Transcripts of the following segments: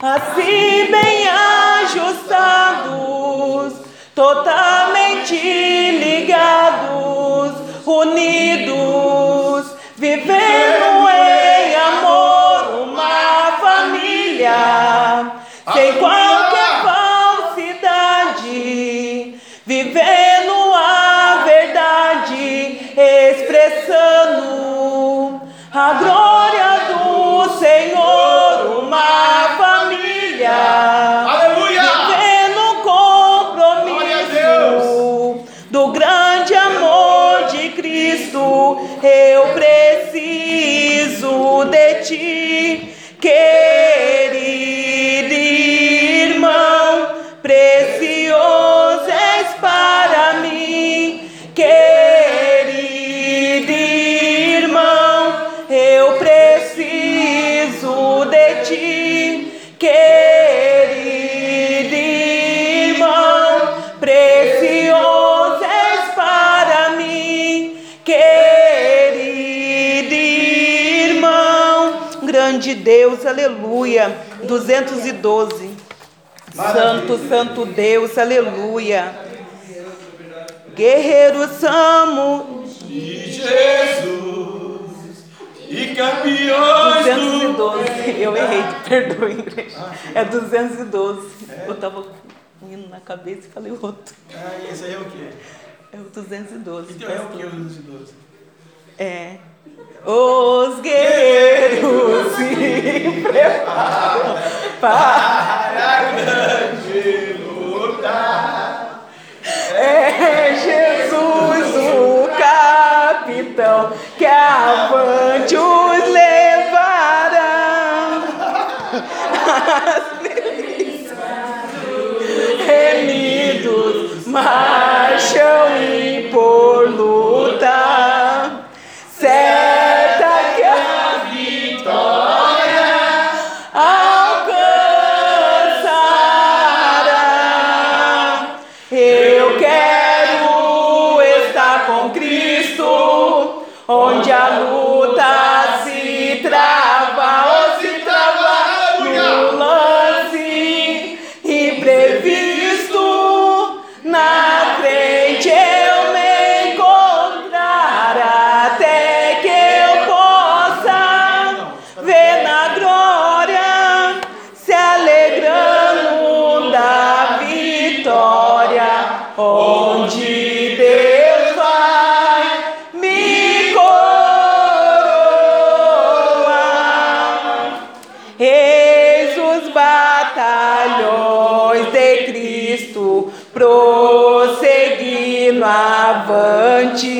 Assim bem ajustados, totalmente ligados, unidos, vivendo em amor, uma família, sem qualquer Deus, aleluia. 212. Santo, santo Deus, aleluia. Guerreiro somos de Jesus e campeões 212. Eu errei, perdoe, igreja. É 212. Eu tava com um hino na cabeça e falei outro. Ah, esse aí é o quê? É o 212. Então é o que o 212? É. Os guerreiros se preparam para a grande luta. É Jesus o capitão que avante os levará. As delícias remidos marcham e por avante.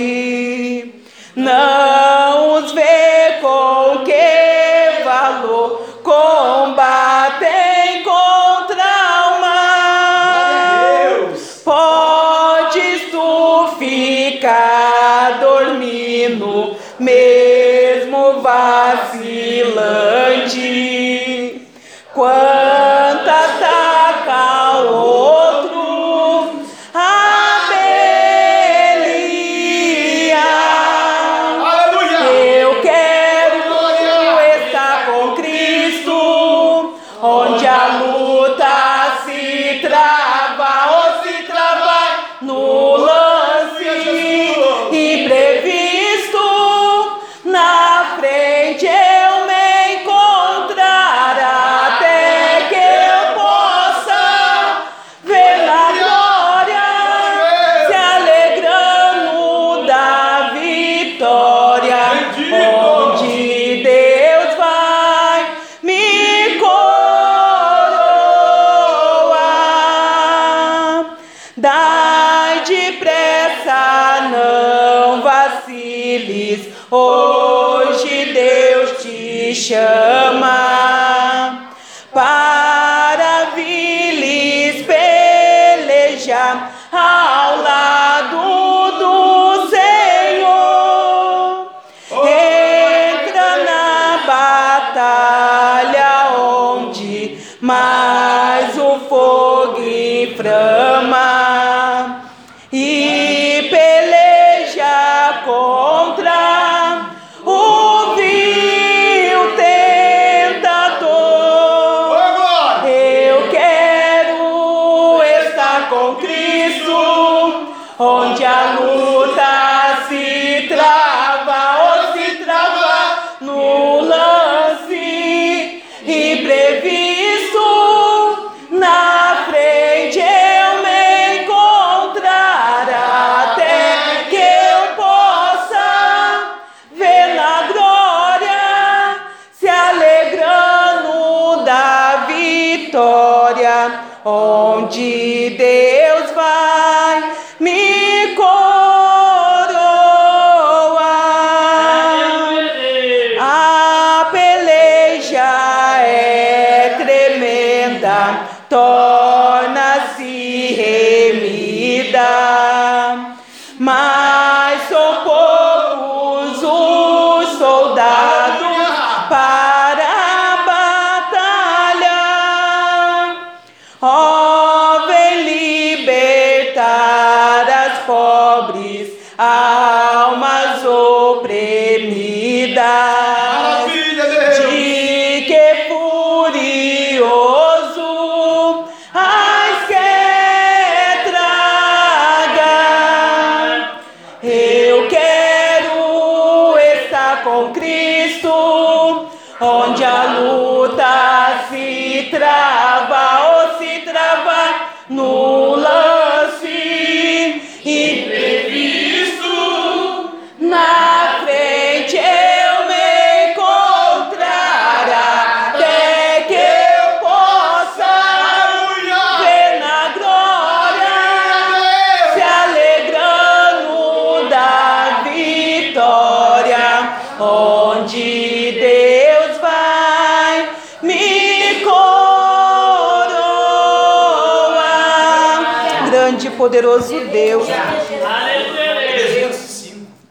Poderoso Deus.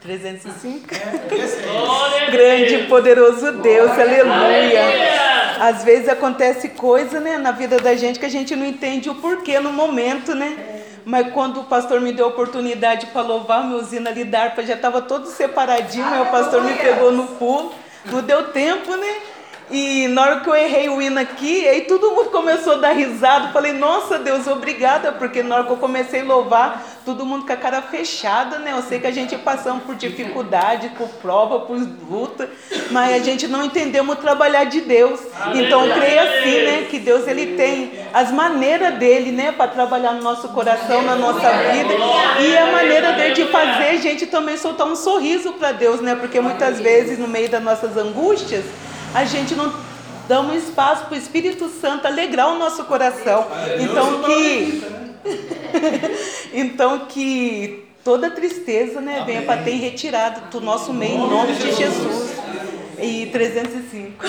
305. 305. Esse é Grande e poderoso Deus, aleluia. Às vezes acontece coisa, né, na vida da gente que a gente não entende o porquê no momento, né? Mas quando o pastor me deu a oportunidade para louvar meu usina ali da harpa, já estava todo separadinho, aí o pastor me pegou no pulo, não deu tempo, né? E na hora que eu errei o hino aqui, aí todo mundo começou a dar risada. Falei, nossa Deus, obrigada, porque na hora que eu comecei a louvar, todo mundo com a cara fechada, né? Eu sei que a gente passamos por dificuldade, por prova, por luta, mas a gente não entendemos trabalhar de Deus. Então, eu creio assim, né? Que Deus ele tem as maneiras dele, né? Para trabalhar no nosso coração, na nossa vida. E a maneira dele de fazer a gente também soltar um sorriso para Deus, né? Porque muitas vezes, no meio das nossas angústias, a gente não damos espaço para o Espírito Santo alegrar o nosso coração. Então que então que toda tristeza, né, venha para ter retirado do nosso meio em nome de Jesus. E 305.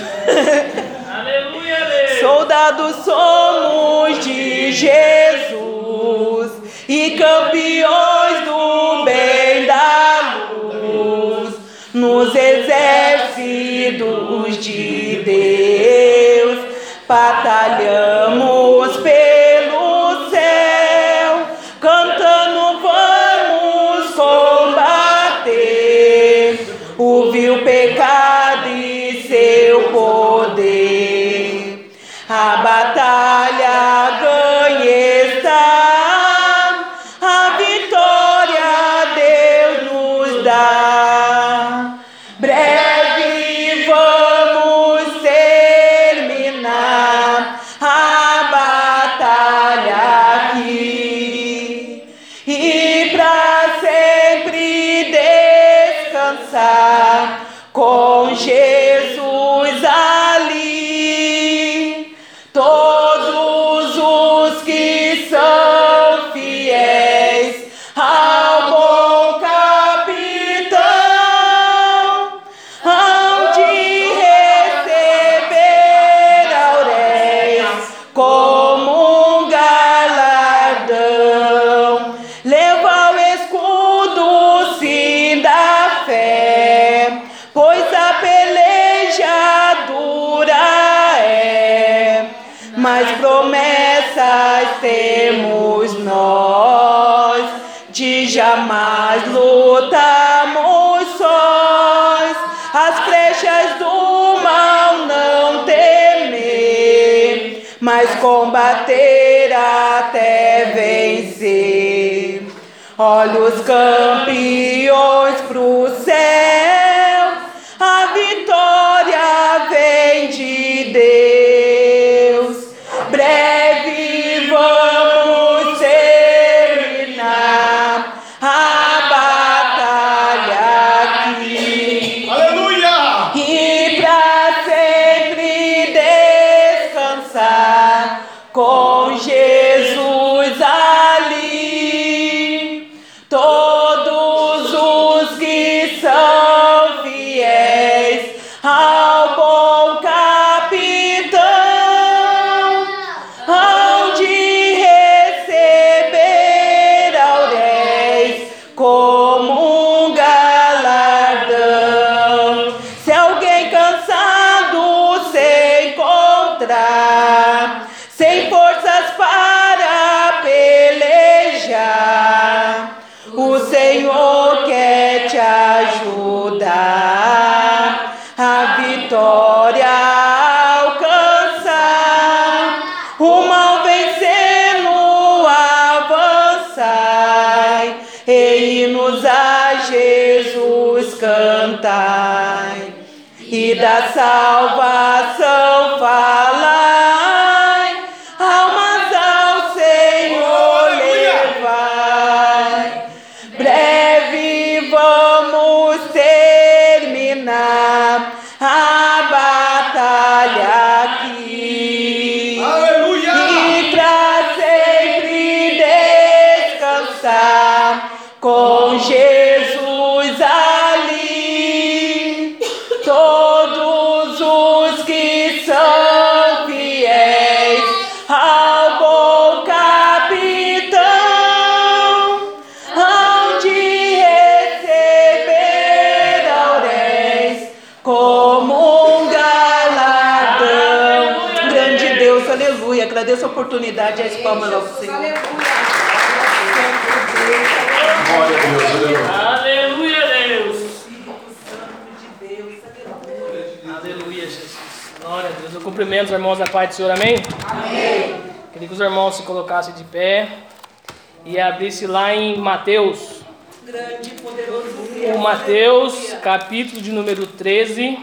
Aleluia. Soldados somos de Jesus e campeões do bem da luz nos Italia. Combater até vencer. Olha os campeões e aleluia. A oportunidade e as palmas ao Senhor. Glória a Deus, aleluia. Aleluia, Deus. Aleluia, Jesus. Glória a Deus. Eu cumprimento os irmãos da paz do Senhor, amém? Amém. Queria que os irmãos se colocassem de pé e abrisse lá em Mateus. Grande e poderoso O Mateus, capítulo de número 13,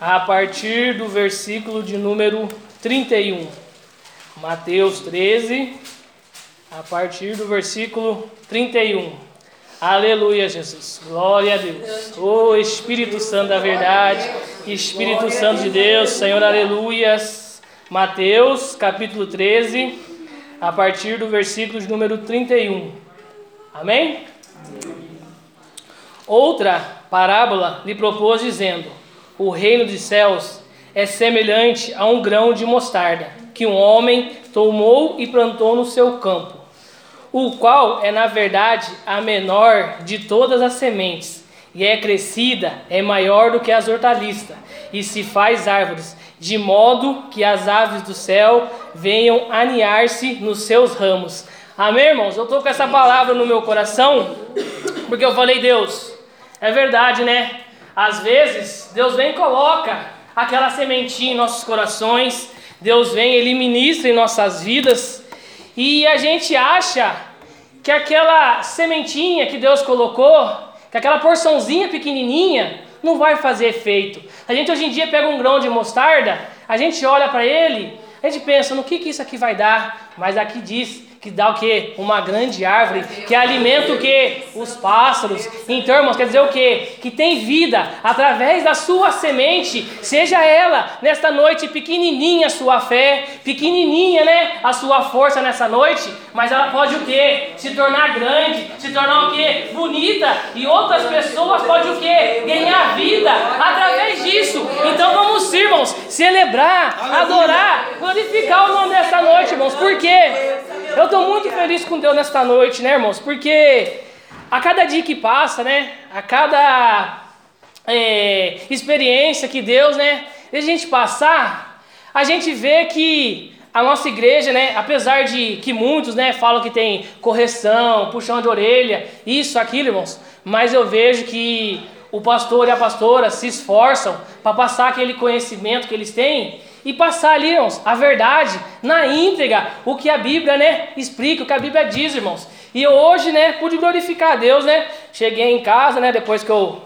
a partir do versículo de número 31. Mateus 13, a partir do versículo 31. Aleluia, Jesus. Glória a Deus. Ô Espírito Santo da verdade, Espírito Santo de Deus, Senhor, aleluias. Mateus, capítulo 13, a partir do versículo de número 31. Amém? Outra parábola lhe propôs, dizendo: O reino dos céus é semelhante a um grão de mostarda, que um homem tomou e plantou no seu campo, o qual é, na verdade, a menor de todas as sementes, e é crescida, é maior do que as hortaliças, e se faz árvores, de modo que as aves do céu venham aninhar-se nos seus ramos. Amém, irmãos? Eu estou com essa palavra no meu coração, porque eu falei, Deus, é verdade, né? Às vezes, Deus vem e coloca aquela sementinha em nossos corações, Deus vem, Ele ministra em nossas vidas, e a gente acha que aquela sementinha que Deus colocou, que aquela porçãozinha pequenininha, não vai fazer efeito. A gente hoje em dia pega um grão de mostarda, a gente olha para ele, a gente pensa no que, que isso aqui vai dar, mas aqui diz que dá o que? Uma grande árvore, que alimenta o que? Os pássaros. Então, irmãos, quer dizer o que? Que tem vida através da sua semente, seja ela nesta noite pequenininha a sua fé, pequenininha, né? A sua força nessa noite, mas ela pode o que? Se tornar grande, se tornar o que? Bonita, e outras pessoas podem o que? Ganhar vida através disso. Então vamos, irmãos, celebrar, adorar, glorificar o nome dessa noite, irmãos. Por quê? Eu estou muito feliz com Deus nesta noite, né, irmãos? Porque a cada dia que passa, né? A cada é, experiência que Deus, né? A gente passar, a gente vê que a nossa igreja, né? Apesar de que muitos, né? Falam que tem correção, puxão de orelha, isso, aquilo, irmãos. Mas eu vejo que o pastor e a pastora se esforçam para passar aquele conhecimento que eles têm e passar ali, irmãos, a verdade na íntegra, o que a Bíblia, né, explica, o que a Bíblia diz, irmãos. E eu hoje, né, pude glorificar a Deus, né? Cheguei em casa, né, depois que eu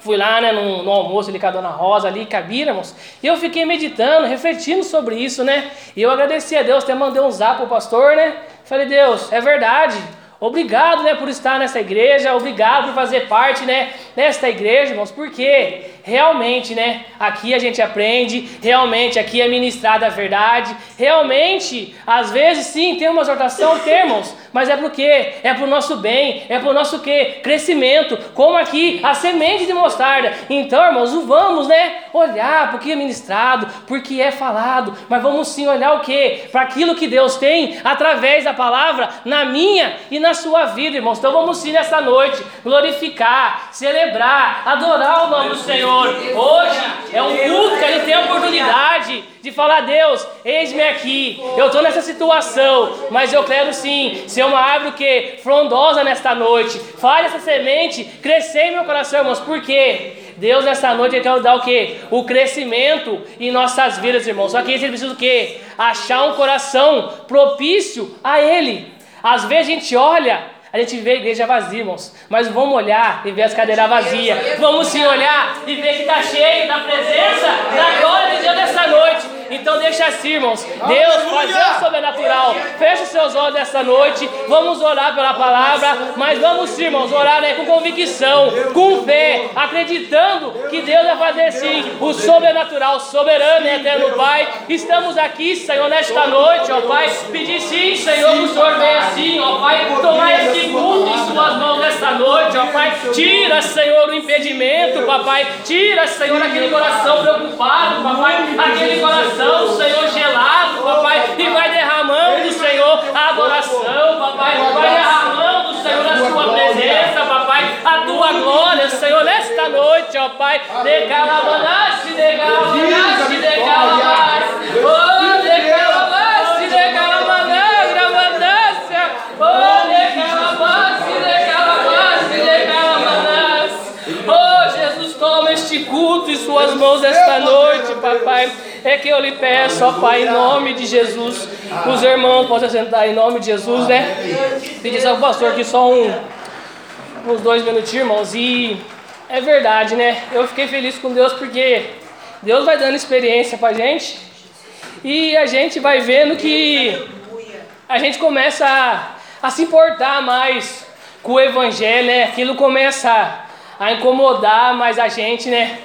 fui lá, né, no, no almoço ali com a dona Rosa ali, com a Bira, irmãos, e eu fiquei meditando, refletindo sobre isso, né? E eu agradeci a Deus, até mandei um zap pro pastor, né? Falei, Deus, é verdade. Obrigado, né, por estar nessa igreja, obrigado por fazer parte, né, desta igreja, irmãos, porque realmente, né, aqui a gente aprende, realmente aqui é ministrada a verdade, realmente, às vezes sim, tem uma exortação, temos, mas é pro quê? É pro nosso bem, é pro nosso quê? Crescimento, como aqui a semente de mostarda. Então, irmãos, vamos, né, olhar porque é ministrado, porque é falado, mas vamos sim olhar o quê? Para aquilo que Deus tem através da palavra na minha e na sua vida, irmãos. Então vamos sim nessa noite glorificar, celebrar adorar o nome do Senhor. Hoje é um culto que a gente tem a oportunidade de falar: Deus, eis-me aqui. Eu estou nessa situação, mas eu quero sim ser uma árvore que frondosa nesta noite. Faz essa semente crescer em meu coração, irmãos. Por quê? Deus nessa noite ele quer dar o que? O crescimento em nossas vidas, irmãos. Só que ele precisa o quê? Achar um coração propício a Ele. Às vezes a gente olha a gente vê a igreja vazia, irmãos. Mas vamos olhar e ver as cadeiras vazias. Vamos sim olhar e ver que está cheio da presença da glória de Deus nessa noite. Então deixa assim, irmãos. Deus fazer o sobrenatural. Feche seus olhos nessa noite. Vamos orar pela palavra. Mas vamos sim, irmãos, orar né, com convicção, com fé, acreditando que Deus vai fazer sim o sobrenatural, soberano e eterno Pai. Estamos aqui, Senhor, nesta noite, ó Pai. Pedir sim, Senhor, que o Senhor venha assim, ó Pai, tomar esse culto em Suas mãos nesta noite, ó Pai. Tira, Senhor, o impedimento, papai. Tira, Senhor, aquele coração preocupado, papai. Aquele coração, Senhor, gelado, papai. E vai derramando, Senhor, a adoração, papai. Vai derramando, Senhor, a Sua presença, papai. A Tua glória, Senhor, nesta noite, ó Pai. De calabanaste, de calabanaste, de calabanaste. Oh. Oh. Oh, Suas mãos esta noite, papai. É que eu lhe peço, ó Pai, em nome de Jesus. Os irmãos possam sentar em nome de Jesus, né? Pedir ao pastor que só um, uns dois minutinhos, irmãos. E é verdade, né? Eu fiquei feliz com Deus porque Deus vai dando experiência pra gente. E a gente vai vendo que a gente começa a, a se importar mais com o evangelho, né? Aquilo começa a, incomodar mais a gente, né?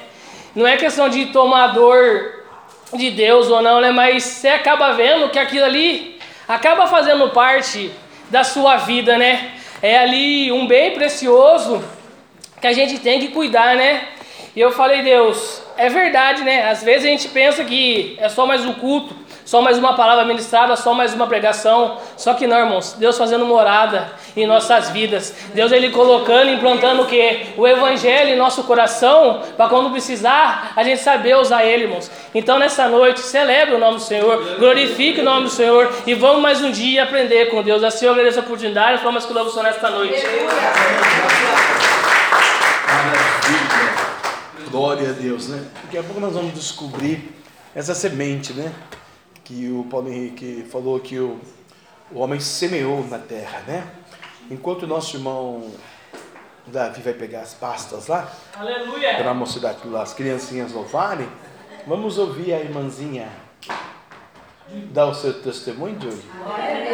Não é questão de tomador de Deus ou não, né? Mas você acaba vendo que aquilo ali acaba fazendo parte da sua vida, né? É ali um bem precioso que a gente tem que cuidar, né? E eu falei, Deus, é verdade, né? Às vezes a gente pensa que é só mais um culto, só mais uma palavra ministrada, só mais uma pregação. Só que não, irmãos, Deus fazendo morada em nossas vidas. Deus ele colocando, implantando o que? O evangelho em nosso coração, para quando precisar, a gente saber usar ele, irmãos. Então nessa noite, celebre o nome do Senhor, glorifique o nome do Senhor e vamos mais um dia aprender com Deus. Assim eu agradeço a oportunidade, vamos que louvamos nesta noite. Maravilha. Glória a Deus, né? Daqui a pouco nós vamos descobrir essa semente, né? Que o Paulo Henrique falou que o, o homem semeou na terra, né? Enquanto o nosso irmão Davi vai pegar as pastas lá, Aleluia! para a mocidade lá, as criancinhas louvarem, vamos ouvir a irmãzinha dar o seu testemunho, Júlio.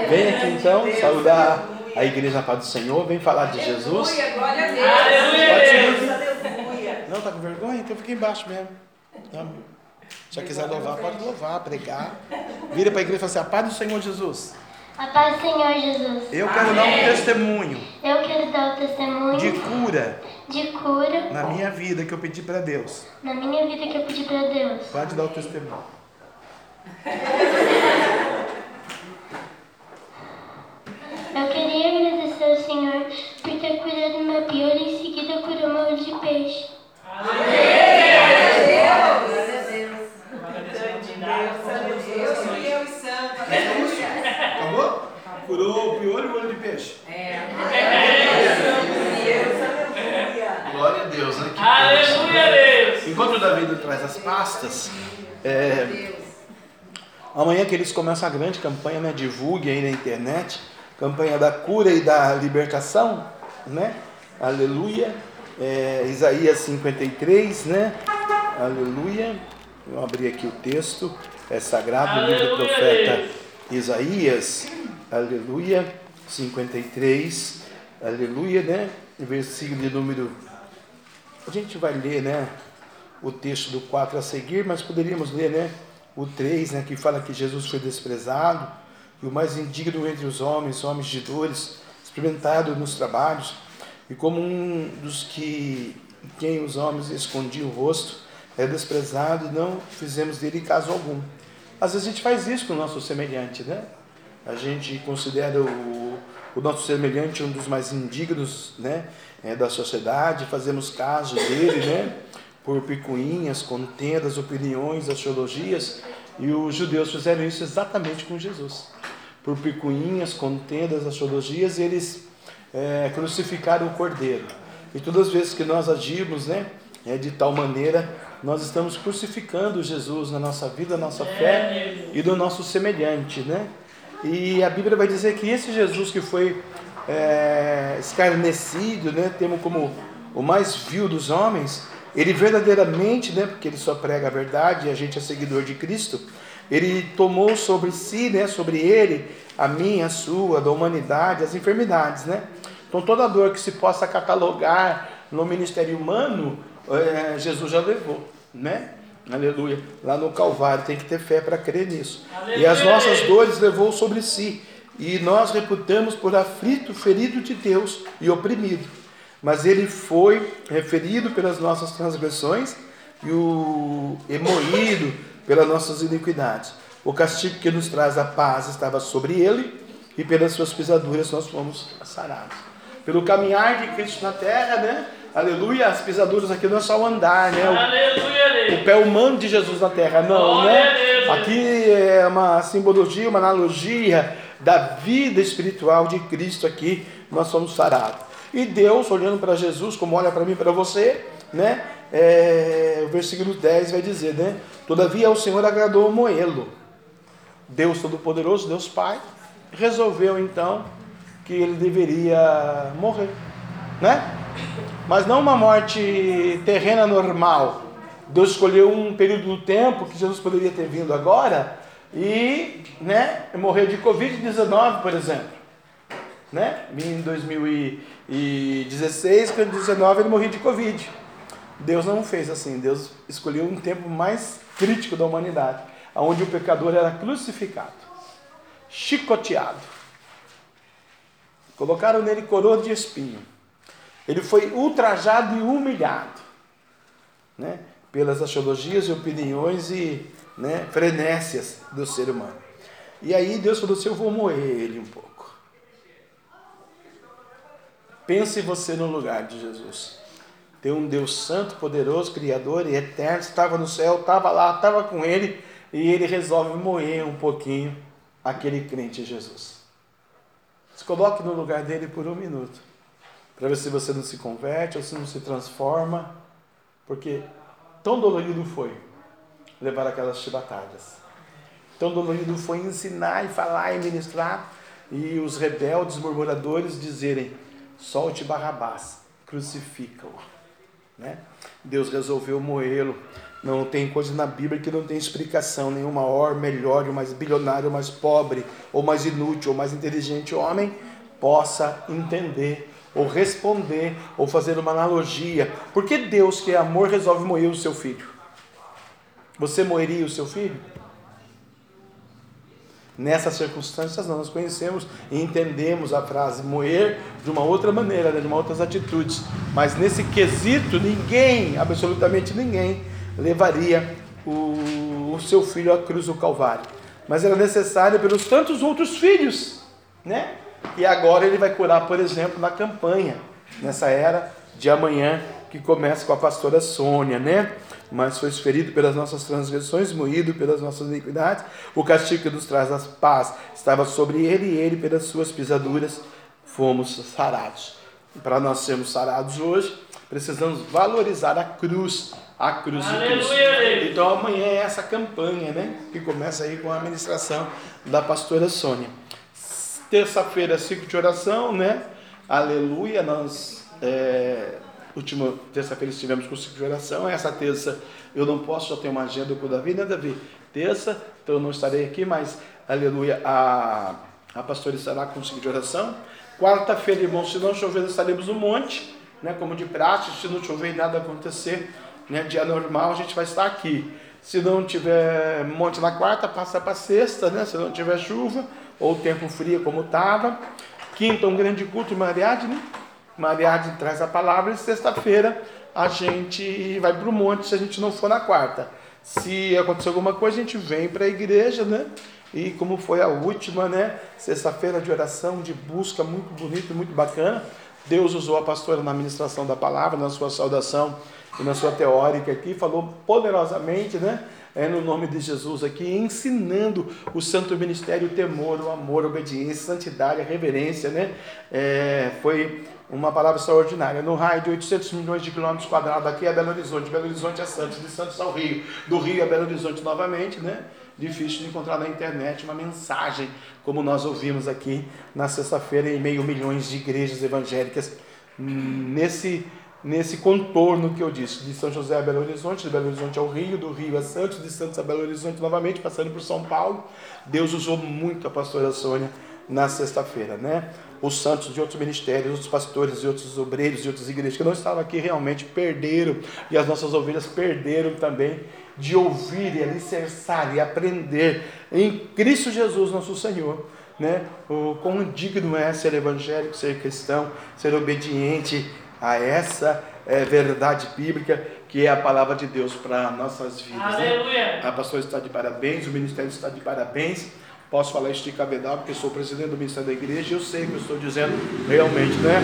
Vem aqui então, saudar a igreja na paz do Senhor, vem falar de Jesus. Glória a Deus. Aleluia! Aleluia. Não, tá com vergonha? Então fica embaixo mesmo. Tá? Se já quiser louvar, pode louvar, pregar. Vira para a igreja e fala assim: a paz do Senhor Jesus. A paz do Senhor Jesus. Eu quero dar um testemunho Eu quero dar o testemunho de cura de cura na minha vida que eu pedi para Deus. na minha vida que eu pedi para Deus. Pode dar o testemunho. Eu queria agradecer ao Senhor por ter curado meu pior e em seguida curou meu olho de peixe. Aleluia, os santos. Acabou? Curou o piolho e o olho de peixe. Glória a Deus, né? Que Aleluia, Deus! Enquanto o Davi traz as pastas, é, amanhã que eles começam a grande campanha, né? Divulgue aí na internet, campanha da cura e da libertação, né? Aleluia. É, Isaías 53, né? Aleluia. Eu abri aqui o texto, é sagrado, o livro do Aleluia, profeta. Isaías. Aleluia. 53. Aleluia, né? Versículo de número a gente vai ler, né, o texto do 4 a seguir, mas poderíamos ler, né, o 3, né, que fala que Jesus foi desprezado e o mais indigno entre os homens, homens de dores, experimentado nos trabalhos, e como um dos que quem os homens escondiam o rosto, é desprezado e não fizemos dele caso algum. Às vezes a gente faz isso com o nosso semelhante, né? A gente considera o, o nosso semelhante, um dos mais indignos né, é, da sociedade, fazemos caso dele, né, por picuinhas, contendas, opiniões, axiologias, e os judeus fizeram isso exatamente com Jesus. Por picuinhas, contendas, axiologias, eles é, crucificaram o cordeiro. E todas as vezes que nós agimos né, é, de tal maneira, nós estamos crucificando Jesus na nossa vida, na nossa fé e do nosso semelhante. Né? E a Bíblia vai dizer que esse Jesus que foi é, escarnecido, né, temos como o mais vil dos homens, ele verdadeiramente, né, porque ele só prega a verdade e a gente é seguidor de Cristo, ele tomou sobre si, né, sobre ele, a minha, a sua, da humanidade, as enfermidades, né? Então toda dor que se possa catalogar no ministério humano, é, Jesus já levou, né? Aleluia. Lá no Calvário tem que ter fé para crer nisso. Aleluia. E as nossas dores levou sobre si. E nós reputamos por aflito, ferido de Deus e oprimido. Mas ele foi referido pelas nossas transgressões e, o, e moído pelas nossas iniquidades. O castigo que nos traz a paz estava sobre ele, e pelas suas pisaduras nós fomos sarados. Pelo caminhar de Cristo na terra, né? Aleluia, as pisaduras aqui não é só o andar, né? O, Aleluia. o pé humano de Jesus na terra, não, né? Aqui é uma simbologia, uma analogia da vida espiritual de Cristo aqui, nós somos sarados. E Deus, olhando para Jesus, como olha para mim e para você, né? É, o versículo 10 vai dizer, né? Todavia o Senhor agradou Moelo. Deus Todo-Poderoso, Deus Pai, resolveu então que ele deveria morrer, né? Mas não uma morte terrena normal. Deus escolheu um período do tempo que Jesus poderia ter vindo agora e, né, morrer de Covid-19, por exemplo. Né? Em 2016, em 2019 ele morreu de Covid. Deus não fez assim. Deus escolheu um tempo mais crítico da humanidade, onde o pecador era crucificado, chicoteado. Colocaram nele coroa de espinho. Ele foi ultrajado e humilhado, né? Pelas axiologias e opiniões e né, frenécias do ser humano. E aí Deus falou assim: Eu vou moer ele um pouco. Pense você no lugar de Jesus. Tem um Deus santo, poderoso, criador e eterno, estava no céu, estava lá, estava com ele, e ele resolve moer um pouquinho aquele crente Jesus. Se coloque no lugar dele por um minuto, para ver se você não se converte ou se não se transforma, porque tão dolorido foi levar aquelas chibatadas. Tão dolorido foi ensinar e falar e ministrar, e os rebeldes, murmuradores dizerem: solte Barrabás, crucifica-o. Né? Deus resolveu moê-lo. Não tem coisa na Bíblia que não tem explicação. Nenhum maior, melhor, mais bilionário, mais pobre, ou mais inútil, ou mais inteligente homem possa entender, ou responder, ou fazer uma analogia. Por que Deus, que é amor, resolve moer o seu filho? Você moeria o seu filho? Nessas circunstâncias, nós conhecemos e entendemos a frase moer de uma outra maneira, né, de uma outras atitudes. Mas nesse quesito, ninguém, absolutamente ninguém, levaria o, o seu filho à cruz do Calvário. Mas era necessário pelos tantos outros filhos, né? E agora ele vai curar, por exemplo, na campanha, nessa era de amanhã, que começa com a pastora Sônia, né? Mas foi ferido pelas nossas transgressões, moído pelas nossas iniquidades. O castigo que nos traz a paz estava sobre ele, e ele, pelas suas pisaduras, fomos sarados. Para nós sermos sarados hoje, precisamos valorizar a cruz, a cruz de Cristo. Então amanhã é essa campanha, né? Que começa aí com a administração da pastora Sônia. Terça-feira, ciclo de oração, né? Aleluia, nós. É Última terça-feira estivemos com o ciclo de oração. Essa terça eu não posso, já tenho uma agenda com o Davi, né, Davi? Terça, então eu não estarei aqui, mas, aleluia, a, a pastora estará com o ciclo de oração. Quarta-feira, irmãos, se não chover, estaremos no monte, né, como de prática. Se não chover e nada acontecer, né, dia normal, a gente vai estar aqui. Se não tiver monte na quarta, passa para sexta, né? Se não tiver chuva ou tempo frio como estava. Quinta, um grande culto em Mariade, né? Mariade traz a palavra e sexta-feira a gente vai para o monte se a gente não for na quarta. Se acontecer alguma coisa, a gente vem para a igreja, né? E como foi a última, né? Sexta-feira de oração, de busca, muito bonito, muito bacana. Deus usou a pastora na ministração da palavra, na sua saudação e na sua teórica aqui, falou poderosamente, né? É, no nome de Jesus aqui, ensinando o santo ministério, o temor, o amor, a obediência, a santidade, a reverência, né? É, foi uma palavra extraordinária. No raio de 800 milhões de quilômetros quadrados, aqui é Belo Horizonte, Belo Horizonte é Santos, de Santos ao Rio, do Rio a Belo Horizonte novamente, né? Difícil de encontrar na internet uma mensagem como nós ouvimos aqui na sexta-feira em meio milhões de igrejas evangélicas nesse nesse contorno que eu disse, de São José a Belo Horizonte, de Belo Horizonte ao Rio, do Rio a Santos, de Santos a Belo Horizonte novamente, passando por São Paulo. Deus usou muito a pastora Sônia na sexta-feira, né? Os santos de outros ministérios, outros pastores e outros obreiros de outras igrejas que não estavam aqui realmente perderam, e as nossas ovelhas perderam também de ouvir e alicerçar e aprender em Cristo Jesus, nosso Senhor, né? O quão digno é ser evangélico, ser cristão, ser obediente a essa é, verdade bíblica que é a palavra de Deus para nossas vidas. Né? Aleluia. Né? A pastora está de parabéns, o ministério está de parabéns. Posso falar isso de porque sou presidente do ministério da igreja e eu sei que eu estou dizendo realmente, né?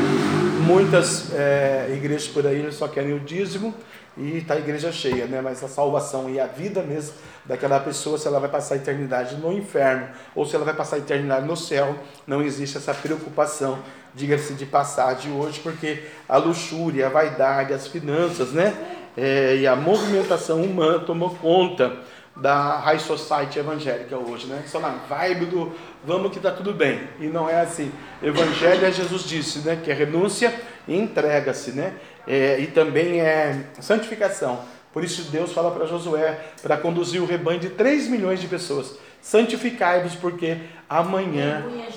Muitas é, igrejas por aí só querem o dízimo e está a igreja cheia, né? Mas a salvação e a vida mesmo daquela pessoa, se ela vai passar a eternidade no inferno ou se ela vai passar a eternidade no céu, não existe essa preocupação, diga-se de passagem hoje, porque a luxúria, a vaidade, as finanças, né? É, e a movimentação humana tomou conta da high society evangélica hoje, né? Só na vibe do vamos que tá tudo bem. E não é assim. Evangelho é Jesus disse, né? Que é renúncia e entrega-se, né? É, e também é santificação. Por isso Deus fala para Josué para conduzir o rebanho de 3 milhões de pessoas. Santificai-vos, porque amanhã né,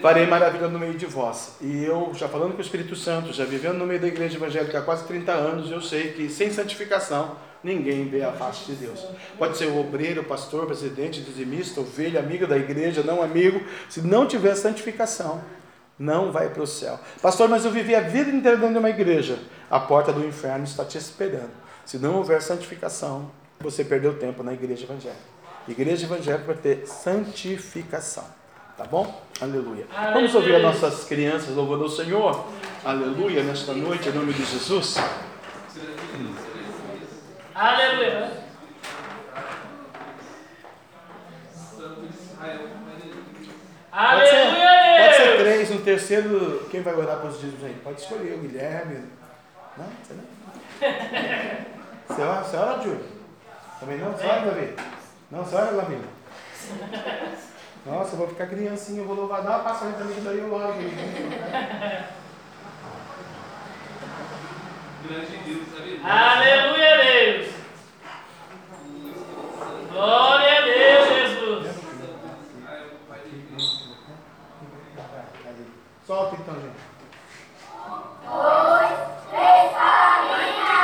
farei maravilha no meio de vós. E eu, já falando com o Espírito Santo, já vivendo no meio da igreja evangélica há quase 30 anos, eu sei que sem santificação ninguém vê a face de Deus. Pode ser o obreiro, o pastor, o presidente, dizimista, ovelha, amigo da igreja, não amigo, se não tiver santificação, não vai para o céu. Pastor, mas eu vivi a vida inteira dentro de uma igreja. A porta do inferno está te esperando. Se não houver santificação, você perdeu tempo na igreja evangélica. Igreja evangélica vai ter santificação. Tá bom? Aleluia. Aleluia. Vamos ouvir as nossas crianças louvando o Senhor. Aleluia, nesta noite, em nome de Jesus. Aleluia. Pode ser, pode ser três, um terceiro. Quem vai orar para os dízimos aí? Pode escolher o Guilherme. Não? Você não? Você ora, você ora Júlio? Também não? Você ora, Davi? Não, você ora, Lavínia? Nossa, eu vou ficar criancinha, eu vou louvar. Dá uma passagem também, daí eu oro. Aleluia, Deus. Glória a Deus, Jesus. Solta então, gente. Dois, três, farinhas.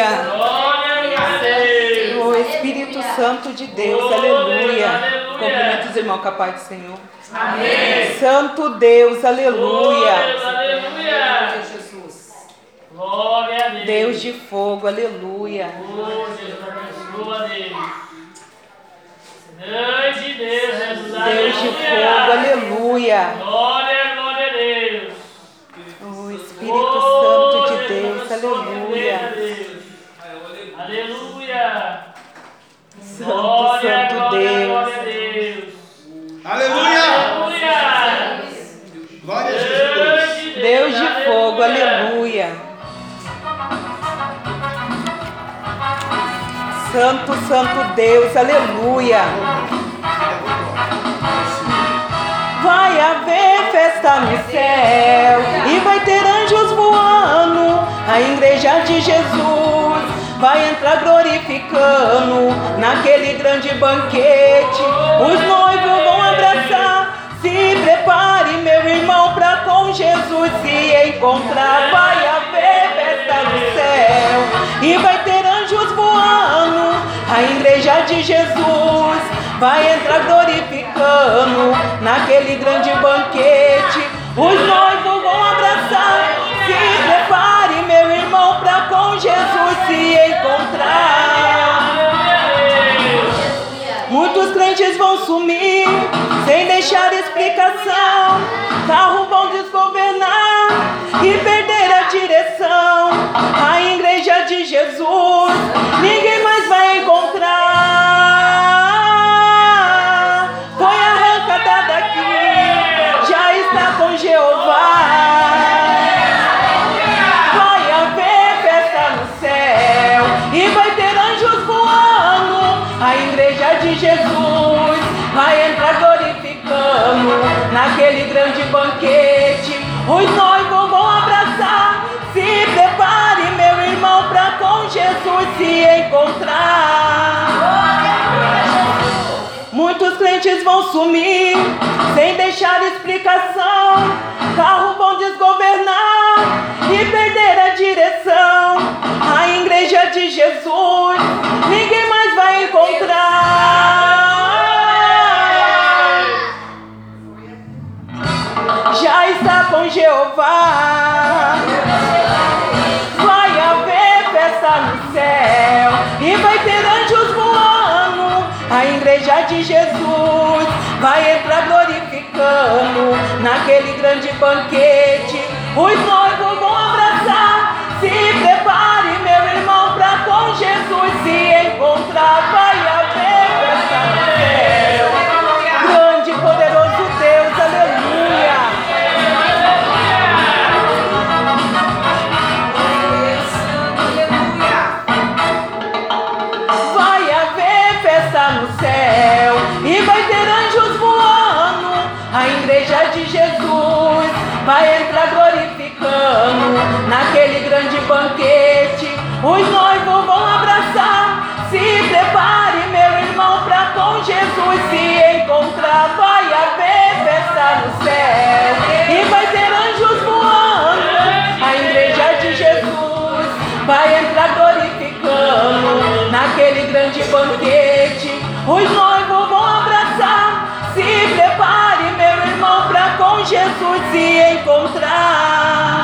Aleluia! aleluia. Glória a Deus! O Espírito Santo de Deus, aleluia. Cumprimento os irmãos capazes do Senhor. Amém! Santo Deus, Oh, aleluia. Deus, aleluia! Jesus. Glória a Deus! Deus de fogo, aleluia. Oh, Deus! Grande Deus, Jesus, Deus de fogo, aleluia! aleluia. Glória, glória a Deus! O Espírito Santo de Deus, aleluia. Aleluia! Santo, Glória, Santo glória, Deus. glória a Deus! Aleluia! Aleluia! Glória a Jesus. Deus de fogo, aleluia. Santo, Santo Deus, aleluia. Vai haver festa no céu e vai ter anjos voando. A igreja de Jesus vai entrar glorificando naquele grande banquete. Os noivos vão abraçar. Se prepare, meu irmão, para com Jesus se encontrar. Vai haver festa no céu e vai ter anjos voando. A igreja de Jesus vai entrar glorificando naquele grande banquete. Os noivos vão abraçar. Muitos crentes vão sumir sem deixar explicação. Carro vão desgovernar e perder a direção. A igreja de Jesus ninguém mais vai encontrar. Se encontrar. Muitos crentes vão sumir sem deixar explicação. Carro vão desgovernar e perder a direção. A igreja de Jesus ninguém mais vai encontrar. Já está com Jeová. Céu e vai ter anjos voando. A igreja de Jesus vai entrar glorificando naquele grande banquete. Os noivos vão abraçar. Se prepare, meu irmão, para com Jesus se encontrar. Os noivos vão abraçar. Se prepare, meu irmão, para com Jesus se encontrar. Vai haver festa no céu e vai ter anjos voando. A igreja de Jesus vai entrar glorificando naquele grande banquete. Os noivos vão abraçar. Se prepare, meu irmão, para com Jesus se encontrar.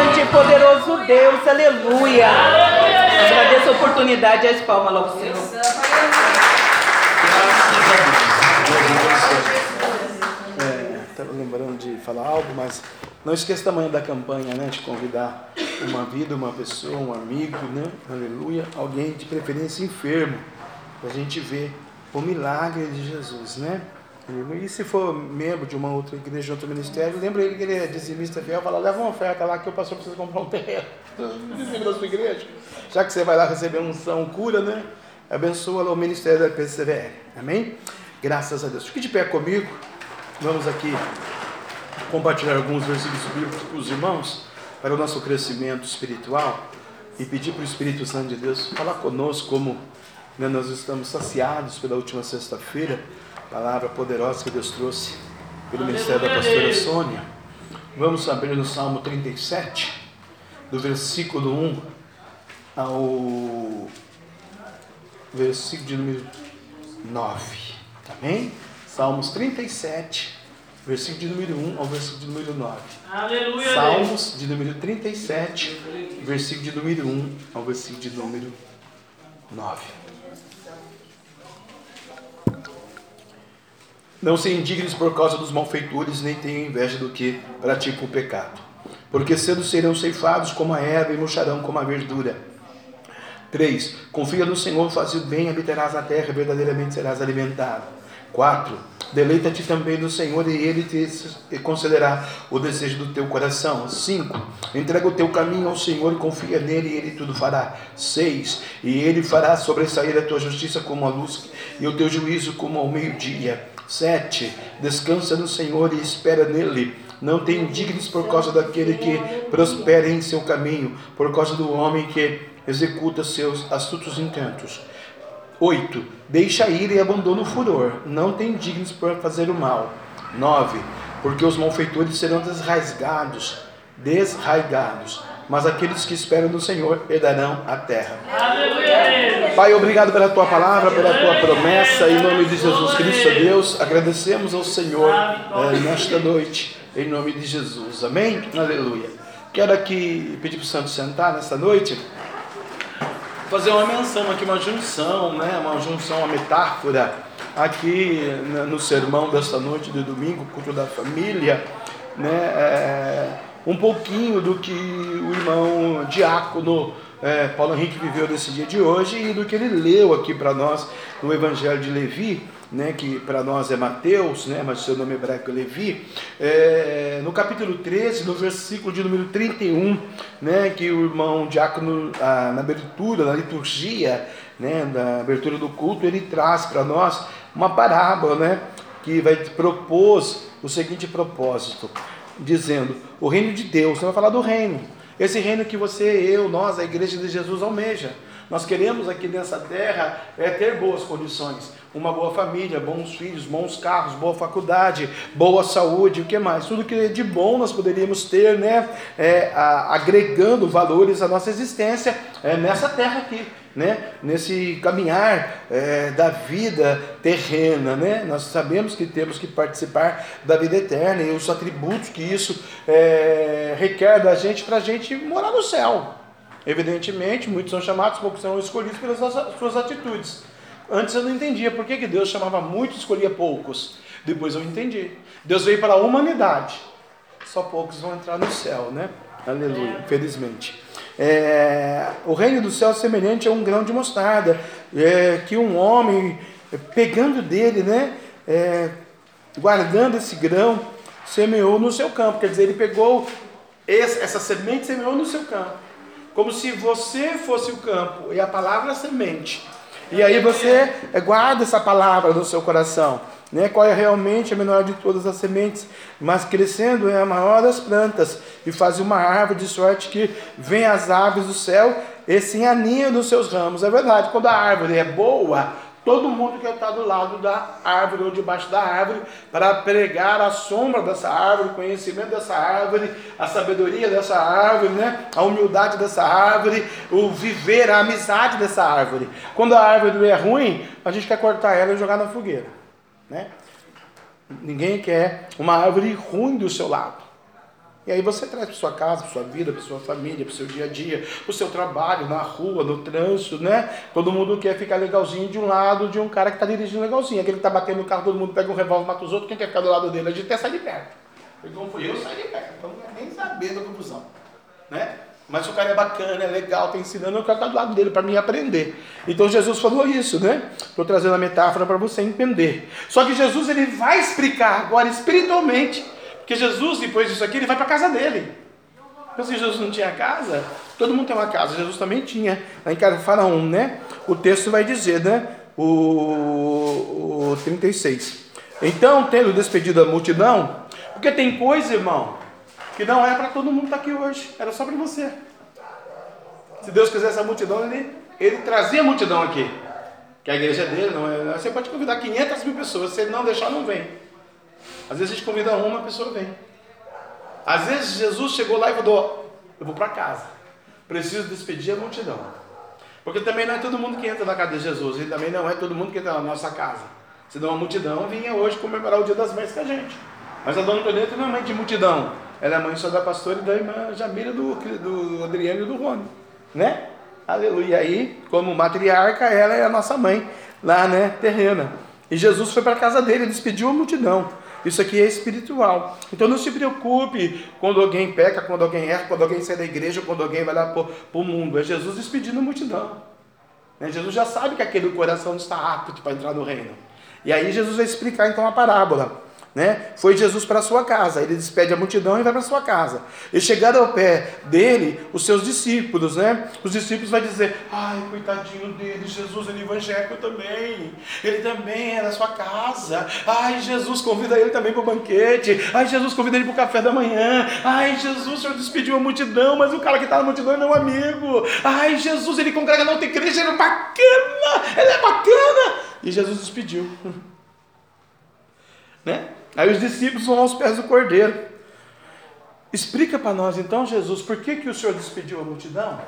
Grande e poderoso Deus, aleluia. Agradeço a oportunidade e as palmas lá ao Senhor. Estava É, lembrando de falar algo, mas não esqueça da manhã da campanha, né? De convidar uma vida, uma pessoa, um amigo, né? Aleluia. Alguém de preferência enfermo, para a gente ver o milagre de Jesus, né? E se for membro de uma outra igreja, de outro ministério, lembra ele que ele é dizimista fiel, fala, leva uma oferta lá que o pastor precisa comprar um terreno. Dizime da sua igreja. Já que você vai lá receber unção, cura, né? Abençoa lá o ministério da PCVR. Amém? Graças a Deus. Fique de pé comigo. Vamos aqui compartilhar alguns versículos bíblicos com os irmãos para o nosso crescimento espiritual e pedir para o Espírito Santo de Deus falar conosco como né, nós estamos saciados pela última sexta-feira, palavra poderosa que Deus trouxe pelo ministério da pastora Sônia. Vamos abrir no Salmo 37, do versículo 1 ao versículo de número 9. Amém? Salmos 37, versículo de número 1 ao versículo de número 9. Aleluia. Salmos de número 37, versículo de número 1 ao versículo de número 9. Não se indignes por causa dos malfeitores, nem tenham inveja do que praticam o pecado. Porque cedo serão ceifados como a erva e murcharão como a verdura. 3. Confia no Senhor, faz o bem, habitarás na terra, verdadeiramente serás alimentado. 4. Deleita-te também no Senhor e Ele te concederá o desejo do teu coração. 5. Entrega o teu caminho ao Senhor e confia nele e Ele tudo fará. 6. E Ele fará sobressair a tua justiça como a luz e o teu juízo como ao meio-dia. 7. Descansa no Senhor e espera nele. Não te indignes por causa daquele que prospera em seu caminho, por causa do homem que executa seus astutos encantos. 8. Deixa ir e abandona o furor. Não te indignes por fazer o mal. 9. Porque os malfeitores serão desraigados, desraigados, mas aqueles que esperam no Senhor herdarão a terra. Aleluia. Pai, obrigado pela tua palavra, pela tua promessa, em nome de Jesus Cristo, Deus. Agradecemos ao Senhor eh, nesta noite, em nome de Jesus. Amém? Aleluia. Quero aqui pedir para o Santo sentar nesta noite, fazer uma menção aqui, uma junção, né? uma junção, uma metáfora aqui né, no sermão desta noite de domingo, culto da família, né? É, um pouquinho do que o irmão diácono é, Paulo Henrique viveu nesse dia de hoje e do que ele leu aqui para nós no Evangelho de Levi, né, que para nós é Mateus, né, mas seu nome hebraico é Levi, é, no capítulo 13, no versículo de número 31, né, que o irmão diácono, na abertura, na liturgia, né, na abertura do culto, ele traz para nós uma parábola, né, que vai propor o seguinte propósito, dizendo, o reino de Deus, você vai falar do reino, esse reino que você, eu, nós, a igreja de Jesus almeja. Nós queremos aqui nessa terra é, ter boas condições, uma boa família, bons filhos, bons carros, boa faculdade, boa saúde, o que mais? Tudo que de bom nós poderíamos ter, né? É, a, agregando valores à nossa existência é, nessa terra aqui né? nesse caminhar é, da vida terrena. Né? Nós sabemos que temos que participar da vida eterna e os atributos que isso é, requer da gente para a gente morar no céu. Evidentemente, muitos são chamados, poucos são escolhidos pelas suas atitudes. Antes eu não entendia por que, que Deus chamava muitos e escolhia poucos. Depois eu entendi. Deus veio para a humanidade. Só poucos vão entrar no céu, né? Aleluia, felizmente. É, o reino do céu é semelhante a um grão de mostarda, é, que um homem, pegando dele, né, é, guardando esse grão, semeou no seu campo. Quer dizer, ele pegou essa semente e semeou no seu campo. Como se você fosse o campo e a palavra a semente. E aí você guarda essa palavra no seu coração né, qual é realmente a menor de todas as sementes, mas crescendo é a maior das plantas, e faz uma árvore de sorte que vem as aves do céu e se aninham nos seus ramos. É verdade, quando a árvore é boa, todo mundo quer estar do lado da árvore ou debaixo da árvore para pregar a sombra dessa árvore, o conhecimento dessa árvore, a sabedoria dessa árvore, né? a humildade dessa árvore, o viver, a amizade dessa árvore. Quando a árvore é ruim, a gente quer cortar ela e jogar na fogueira. Né? Ninguém quer uma árvore ruim do seu lado. E aí você traz para sua casa, para sua vida, para sua família, para o seu dia a dia, para o seu trabalho, na rua, no trânsito, né? Todo mundo quer ficar legalzinho de um lado de um cara que está dirigindo legalzinho. Aquele que está batendo no carro, todo mundo pega um revólver, mata os outros, quem quer ficar do lado dele? A gente até sai de perto. Então foi eu sair de perto, então não quer nem saber da confusão. Né? Mas o cara é bacana, é legal, está ensinando, eu quero estar do lado dele para mim aprender. Então Jesus falou isso, né? Estou trazendo a metáfora para você entender. Só que Jesus ele vai explicar agora espiritualmente, porque Jesus, depois disso aqui, ele vai para a casa dele. Então, se Jesus não tinha casa, todo mundo tem uma casa, Jesus também tinha. Lá em Faraó, né? O texto vai dizer, né? o, o 36. Então, tendo despedido a multidão, porque tem coisa, irmão, que não é para todo mundo estar aqui hoje, era só para você. Se Deus quisesse a multidão, ele, ele trazia a multidão aqui. Que a igreja dele não é. Você pode convidar 500 mil pessoas, se ele não deixar, não vem. Às vezes a gente convida uma, a pessoa vem. Às vezes Jesus chegou lá e falou: Eu vou para casa, preciso despedir a multidão. Porque também não é todo mundo que entra na casa de Jesus, e também não é todo mundo que entra na nossa casa. Senão a multidão vinha hoje comemorar o dia das mães com a gente. Mas a dona Antonieta não é mãe de multidão, ela é mãe só da pastora e da irmã Jamila, do, do Adriano e do Rony. Né? Aleluia. E aí, como matriarca, ela é a nossa mãe lá, né, terrena. E Jesus foi para a casa dele, despediu a multidão. Isso aqui é espiritual. Então não se preocupe quando alguém peca, quando alguém erra, quando alguém sai da igreja, quando alguém vai lá para o mundo. É Jesus despedindo a multidão. Né? Jesus já sabe que aquele coração não está apto para entrar no reino. E aí Jesus vai explicar então a parábola né? Foi Jesus para sua casa. Ele despede a multidão e vai para sua casa. E chegaram ao pé dele os seus discípulos, né? Os discípulos vão dizer: "Ai, coitadinho dele, Jesus ele é evangélico também. Ele também é na sua casa. Ai, Jesus convida ele também para o banquete. Ai, Jesus convida ele para o café da manhã. Ai, Jesus, o Senhor despediu a multidão, mas o cara que está na multidão é meu amigo. Ai, Jesus, ele congrega na outra igreja, ele é bacana. Ele é bacana." E Jesus despediu. né? Aí os discípulos vão aos pés do cordeiro. Explica para nós então, Jesus, por que, que o Senhor despediu a multidão?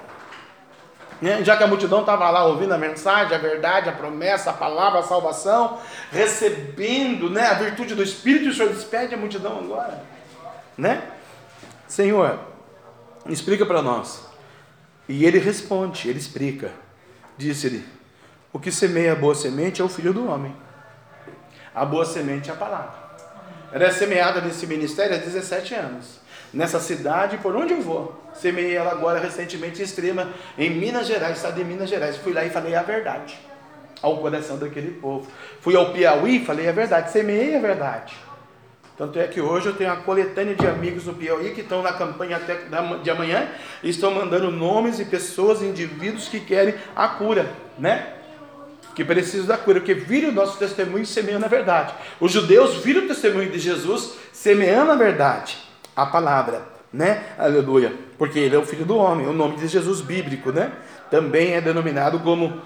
Né? Já que a multidão estava lá ouvindo a mensagem, a verdade, a promessa, a palavra, a salvação, recebendo né, a virtude do Espírito, o Senhor despede a multidão agora. Né? Senhor, explica para nós. E ele responde, ele explica. Disse-lhe: O que semeia a boa semente é o filho do homem. A boa semente é a palavra. Ela é semeada nesse ministério há 17 anos. Nessa cidade, por onde eu vou. Semeei ela agora recentemente em Extrema, em Minas Gerais, estado de Minas Gerais. Fui lá e falei a verdade ao coração daquele povo. Fui ao Piauí, falei a verdade, semeei a verdade. Tanto é que hoje eu tenho uma coletânea de amigos no Piauí que estão na campanha até de amanhã e estão mandando nomes e pessoas, indivíduos que querem a cura, né? Que precisam da cura, porque viram o nosso testemunho semeando a verdade. Os judeus viram o testemunho de Jesus semeando a verdade, a palavra, né? Aleluia. Porque ele é o filho do homem, o nome de Jesus bíblico, né? Também é denominado como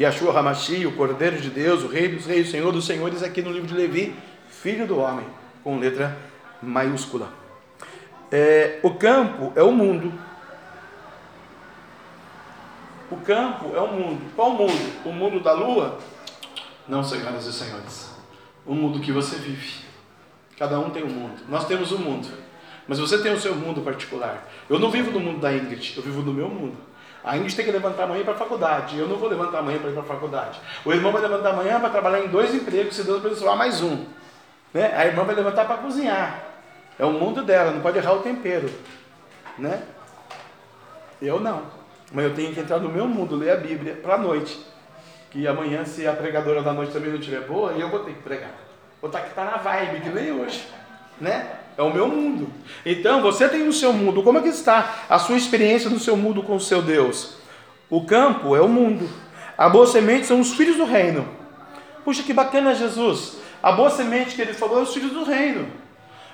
Yahshua Hamashi, o Cordeiro de Deus, o Rei dos Reis, o Senhor dos Senhores, aqui no livro de Levi, filho do homem, com letra maiúscula. É, o campo é o mundo, o campo é o mundo. Qual mundo? O mundo da lua? Não, senhoras e senhores. O mundo que você vive. Cada um tem um mundo. Nós temos um mundo. Mas você tem o seu mundo particular. Eu não vivo no mundo da Ingrid, eu vivo no meu mundo. A Ingrid tem que levantar amanhã para a faculdade. Eu não vou levantar amanhã para ir para a faculdade. O irmão vai levantar amanhã para trabalhar em dois empregos, se Deus abençoar mais um. Né? A irmã vai levantar para cozinhar. É o mundo dela, não pode errar o tempero. Né? Eu não. Mas eu tenho que entrar no meu mundo, ler a Bíblia para a noite. Que amanhã, se a pregadora da noite também não estiver boa, eu vou ter que pregar. Vou estar que estar na vibe, que nem hoje. Né? É o meu mundo. Então, você tem o seu mundo. Como é que está a sua experiência no seu mundo com o seu Deus? O campo é o mundo. A boa semente são os filhos do reino. Puxa, que bacana, Jesus. A boa semente que ele falou é os filhos do reino.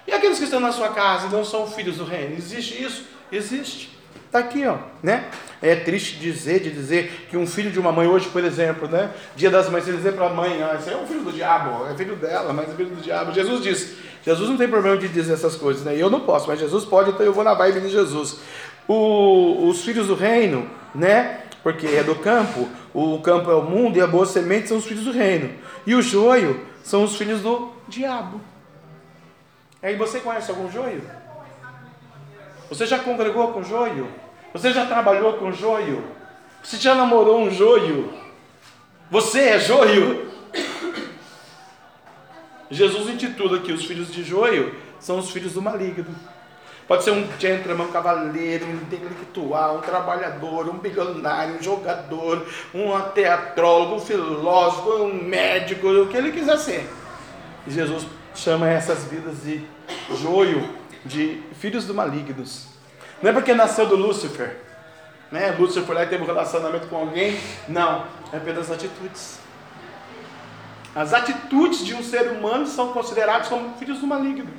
E aqueles que estão na sua casa não são filhos do reino? Existe isso? Existe. Está aqui, ó, né? É triste dizer, de dizer que um filho de uma mãe hoje, por exemplo, né? Dia das mães, você dizer para a mãe, ah, esse é um filho do diabo, é filho dela, mas é filho do diabo. Jesus disse, Jesus não tem problema de dizer essas coisas, né? Eu não posso, mas Jesus pode, então eu vou na vibe de Jesus. O, os filhos do reino, né? Porque é do campo, o campo é o mundo e a boa semente são os filhos do reino. E o joio são os filhos do diabo. Aí você conhece algum joio? Você já congregou com joio? Você já trabalhou com joio? Você já namorou um joio? Você é joio? Jesus intitula aqui os filhos de joio são os filhos do maligno. Pode ser um gentleman, um cavaleiro, um intelectual, um trabalhador, um bilionário, um jogador, um teatrólogo, um filósofo, um médico, o que ele quiser ser. E Jesus chama essas vidas de joio, de filhos do malignos. Não é porque nasceu do Lúcifer, né? Lúcifer foi lá e teve um relacionamento com alguém. Não, é pelas atitudes. As atitudes de um ser humano são consideradas como filhos do maligno.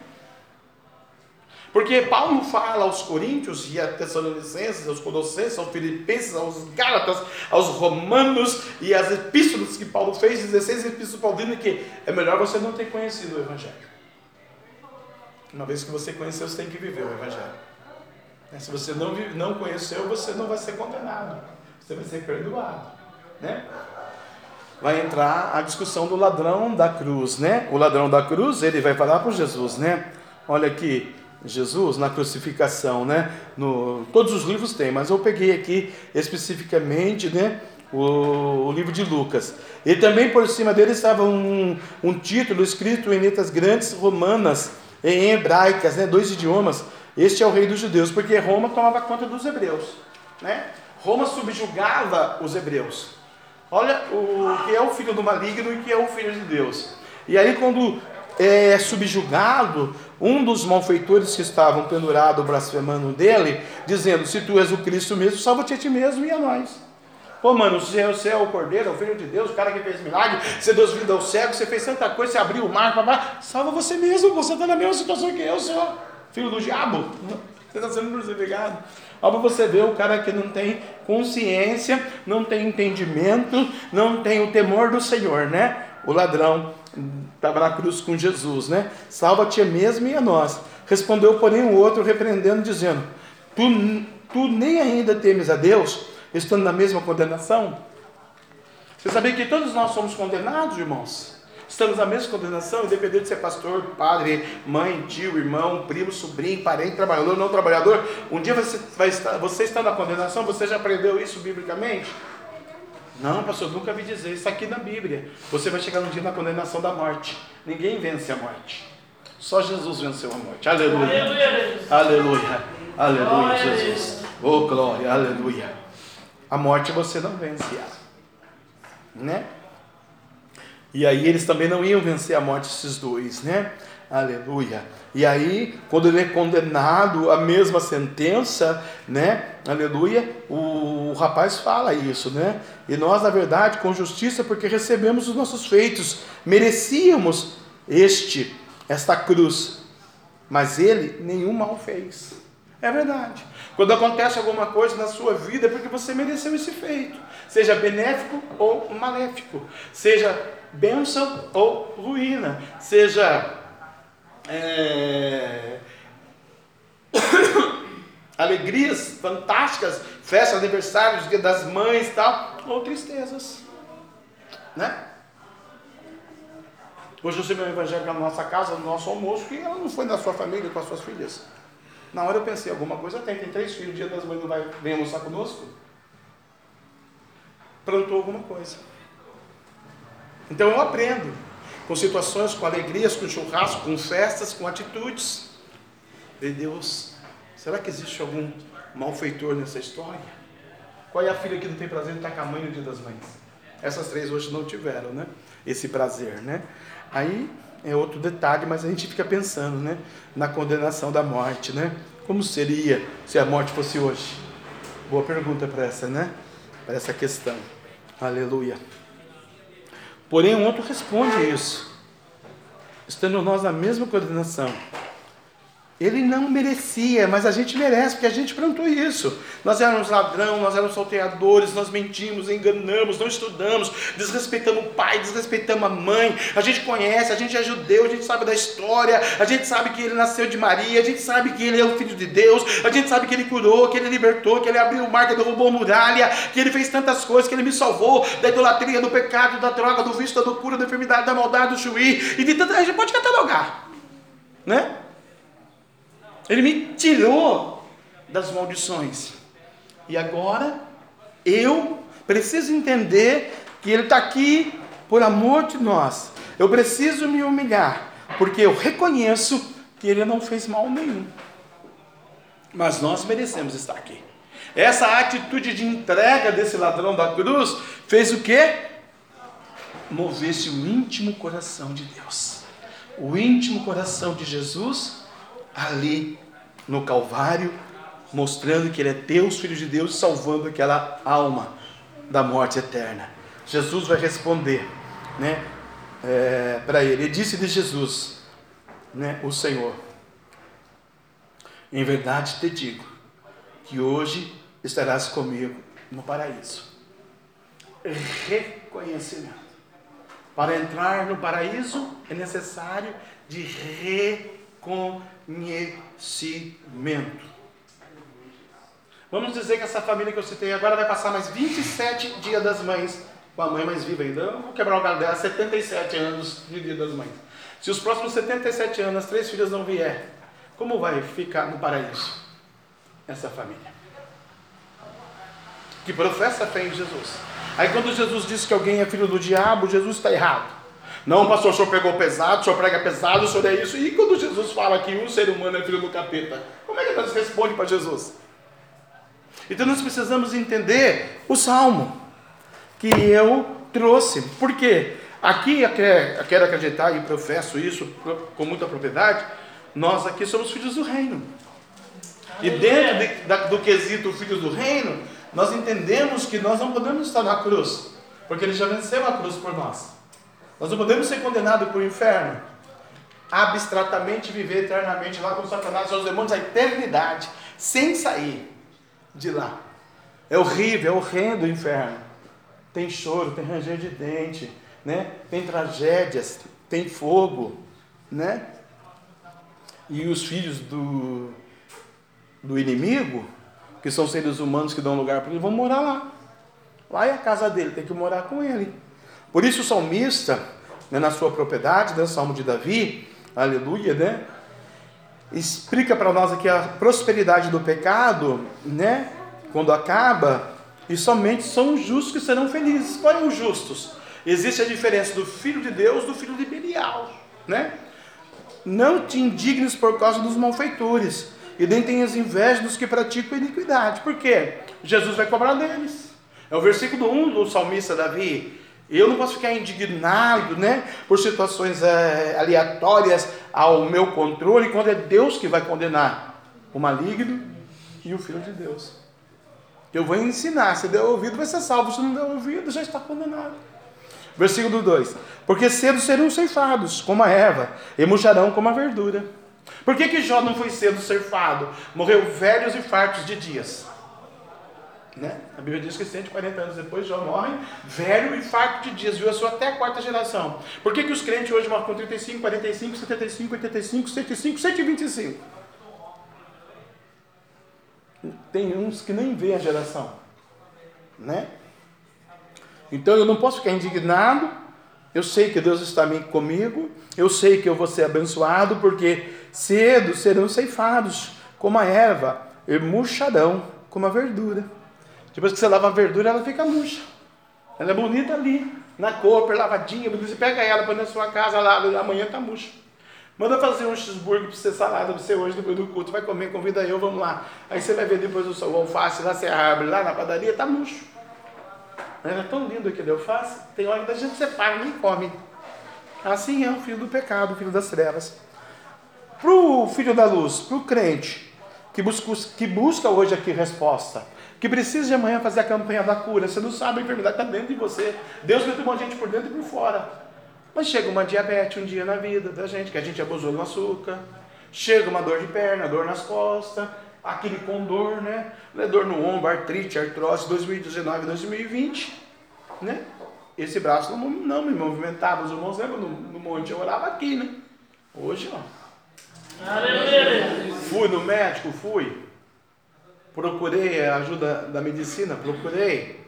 Porque Paulo fala aos Coríntios e a Tessalonicenses, aos Colossenses, aos Filipenses, aos Gálatas, aos Romanos e as epístolas que Paulo fez, 16 epístolas paulinas, que é melhor você não ter conhecido o Evangelho. Uma vez que você conheceu, você tem que viver o Evangelho. Né? Se você não, não conheceu, você não vai ser condenado, você vai ser perdoado. Né? Vai entrar a discussão do ladrão da cruz, né? O ladrão da cruz, ele vai falar para Jesus, né? Olha aqui, Jesus na crucificação, né? No, todos os livros tem, mas eu peguei aqui especificamente, né? O, o, livro de Lucas. E também por cima dele estava um, um título escrito em letras grandes romanas, em hebraicas, né? Dois idiomas. Este é o rei dos judeus, porque Roma tomava conta dos hebreus, né? Roma subjugava os hebreus. Olha o que é o filho do maligno e que é o filho de Deus. E aí quando é subjugado, um dos malfeitores que estavam pendurados, blasfemando dele, dizendo: Se tu és o Cristo mesmo, salva-te a ti mesmo e a nós. Pô, mano, você, você é o Cordeiro, é o Filho de Deus, o cara que fez milagre, você deu vida ao cego, você fez tanta coisa, você abriu o mar, papá, salva você mesmo, você está na mesma situação que eu sou. Filho do diabo, você está sendo crucificado. Olha para você ver o cara que não tem consciência, não tem entendimento, não tem o temor do Senhor, né? O ladrão estava na cruz com Jesus, né? Salva-te mesmo e a nós. Respondeu, porém, o outro, repreendendo, dizendo: tu, tu nem ainda temes a Deus, estando na mesma condenação? Você sabia que todos nós somos condenados, irmãos? Estamos na mesma condenação, independente de ser pastor, padre, mãe, tio, irmão, primo, sobrinho, parente, trabalhador, não trabalhador. Um dia você, vai estar, você está na condenação, você já aprendeu isso biblicamente? Não, pastor, nunca vi dizer isso aqui na Bíblia. Você vai chegar um dia na condenação da morte. Ninguém vence a morte. Só Jesus venceu a morte. Aleluia. Aleluia. Aleluia, aleluia Jesus. Oh, glória, aleluia. A morte você não vence. Né? E aí eles também não iam vencer a morte, esses dois, né? Aleluia. E aí, quando ele é condenado à mesma sentença, né? Aleluia, o, o, rapaz fala isso, né? E nós, na verdade, com justiça, porque recebemos os nossos feitos, merecíamos este, esta cruz, mas ele nenhum mal fez. É verdade. Quando acontece alguma coisa na sua vida, é porque você mereceu esse feito, seja benéfico ou maléfico, seja bênção ou ruína, seja é... alegrias fantásticas, festa, aniversários, dia das mães tal, ou tristezas, né? Hoje eu recebi um evangelho na nossa casa, no nosso almoço, que ela não foi na sua família com as suas filhas. Na hora eu pensei, alguma coisa tem, tem três filhos, dia das mães não vai vem almoçar conosco? Plantou alguma coisa. Então eu aprendo com situações, com alegrias, com churrasco, com festas, com atitudes. De Deus, será que existe algum malfeitor nessa história? Qual é a filha que não tem prazer em estar com a mãe no dia das mães? Essas três hoje não tiveram, né? Esse prazer, né? Aí é outro detalhe, mas a gente fica pensando, né? Na condenação da morte, né? Como seria se a morte fosse hoje? Boa pergunta para essa, né? Para essa questão. Aleluia. Porém, um outro responde isso, estando nós na mesma condenação. Ele não merecia, mas a gente merece, porque a gente plantou isso. Nós éramos ladrão, nós éramos salteadores, nós mentimos, enganamos, não estudamos, desrespeitamos o pai, desrespeitamos a mãe. A gente conhece, a gente é judeu, a gente sabe da história, a gente sabe que ele nasceu de Maria, a gente sabe que ele é o filho de Deus, a gente sabe que ele curou, que ele libertou, que ele abriu o mar, que derrubou muralha, que ele fez tantas coisas, que ele me salvou da idolatria, do pecado, da droga, do vício, da loucura, da enfermidade, da maldade, do chuí, e de tanta. A gente pode catalogar, né? Ele me tirou das maldições. E agora eu preciso entender que Ele está aqui por amor de nós. Eu preciso me humilhar, porque eu reconheço que Ele não fez mal nenhum. Mas nós merecemos estar aqui. Essa atitude de entrega desse ladrão da cruz fez o que? Movesse o íntimo coração de Deus. O íntimo coração de Jesus ali no Calvário, mostrando que Ele é Deus, Filho de Deus, salvando aquela alma da morte eterna. Jesus vai responder, né? é, para ele. E disse de Jesus, né, o Senhor: Em verdade te digo que hoje estarás comigo no paraíso. Reconhecimento. Para entrar no paraíso é necessário de reconhecimento. Vamos dizer que essa família que eu citei agora vai passar mais 27 dias das mães com a mãe mais viva ainda. Eu vou quebrar o galho dela, 77 anos de dia das mães. Se os próximos 77 anos as três filhas não vier, como vai ficar no paraíso essa família? Que professa fé em Jesus. Aí quando Jesus diz que alguém é filho do diabo, Jesus está errado. Não, pastor, o senhor pegou pesado, o senhor prega pesado, o senhor é isso. E quando Jesus fala que um ser humano é filho do capeta, como é que nós respondemos para Jesus? Então nós precisamos entender o salmo que eu trouxe. Por quê? Aqui eu quero acreditar e professo isso com muita propriedade. Nós aqui somos filhos do reino. E dentro de, do quesito filhos do reino, nós entendemos que nós não podemos estar na cruz, porque ele já venceu a cruz por nós. Nós não podemos ser condenados para o inferno, abstratamente viver eternamente lá com Satanás e seus demônios a eternidade, sem sair de lá. É horrível, é horrendo o inferno. Tem choro, tem ranger de dente, né? tem tragédias, tem fogo, né? E os filhos do, do inimigo, que são seres humanos que dão lugar para ele, vão morar lá. Lá é a casa dele, tem que morar com ele. Por isso o salmista, né, na sua propriedade, né, Salmo de Davi, aleluia, né? Explica para nós aqui a prosperidade do pecado, né? quando acaba, e somente são os justos que serão felizes. Quais os justos? Existe a diferença do filho de Deus do filho de Belial, né? Não te indignes por causa dos malfeitores, e nem tenhas inveja dos que praticam iniquidade. Por quê? Jesus vai cobrar deles. É o versículo 1 do salmista Davi. Eu não posso ficar indignado, né, por situações é, aleatórias ao meu controle, quando é Deus que vai condenar o maligno e o filho de Deus. Eu vou ensinar. Se der ouvido, vai ser salvo. Se não der ouvido, já está condenado. Versículo 2: Porque cedo serão ceifados, como a erva, e murcharão como a verdura. Por que, que Jó não foi cedo ceifado? Morreu velhos e fartos de dias. Né? A Bíblia diz que 140 anos depois Jó morre, velho e farto de dias, viu a sua até a quarta geração. Por que, que os crentes hoje morrem com 35, 45, 75, 85, 105, 125? Tem uns que nem vê a geração, né? Então eu não posso ficar indignado. Eu sei que Deus está comigo. Eu sei que eu vou ser abençoado, porque cedo serão ceifados como a erva, e murcharão como a verdura. Depois que você lava a verdura, ela fica murcha. Ela é bonita ali, na cor, lavadinha. Você pega ela, põe na sua casa lá, amanhã está murcha. Manda fazer um cheeseburger para você, salada para você hoje, depois do culto. Vai comer, convida eu, vamos lá. Aí você vai ver depois o alface lá, você abre lá na padaria, tá murcho. Era tão lindo aquele alface, tem hora que a gente separa, nem come. Assim é o filho do pecado, o filho das trevas. Para o filho da luz, para o crente, que busca, que busca hoje aqui resposta, que precisa de amanhã fazer a campanha da cura, você não sabe, a enfermidade está dentro de você. Deus meteu uma gente por dentro e por fora. Mas chega uma diabetes um dia na vida da gente, que a gente abusou do açúcar. Chega uma dor de perna, dor nas costas, aquele com dor, né? né? Dor no ombro, artrite, artrose, 2019, 2020, né? Esse braço não, não me movimentava, os irmãos lembram no, no monte, eu orava aqui, né? Hoje, ó. Fui no médico, fui. Procurei a ajuda da medicina, procurei.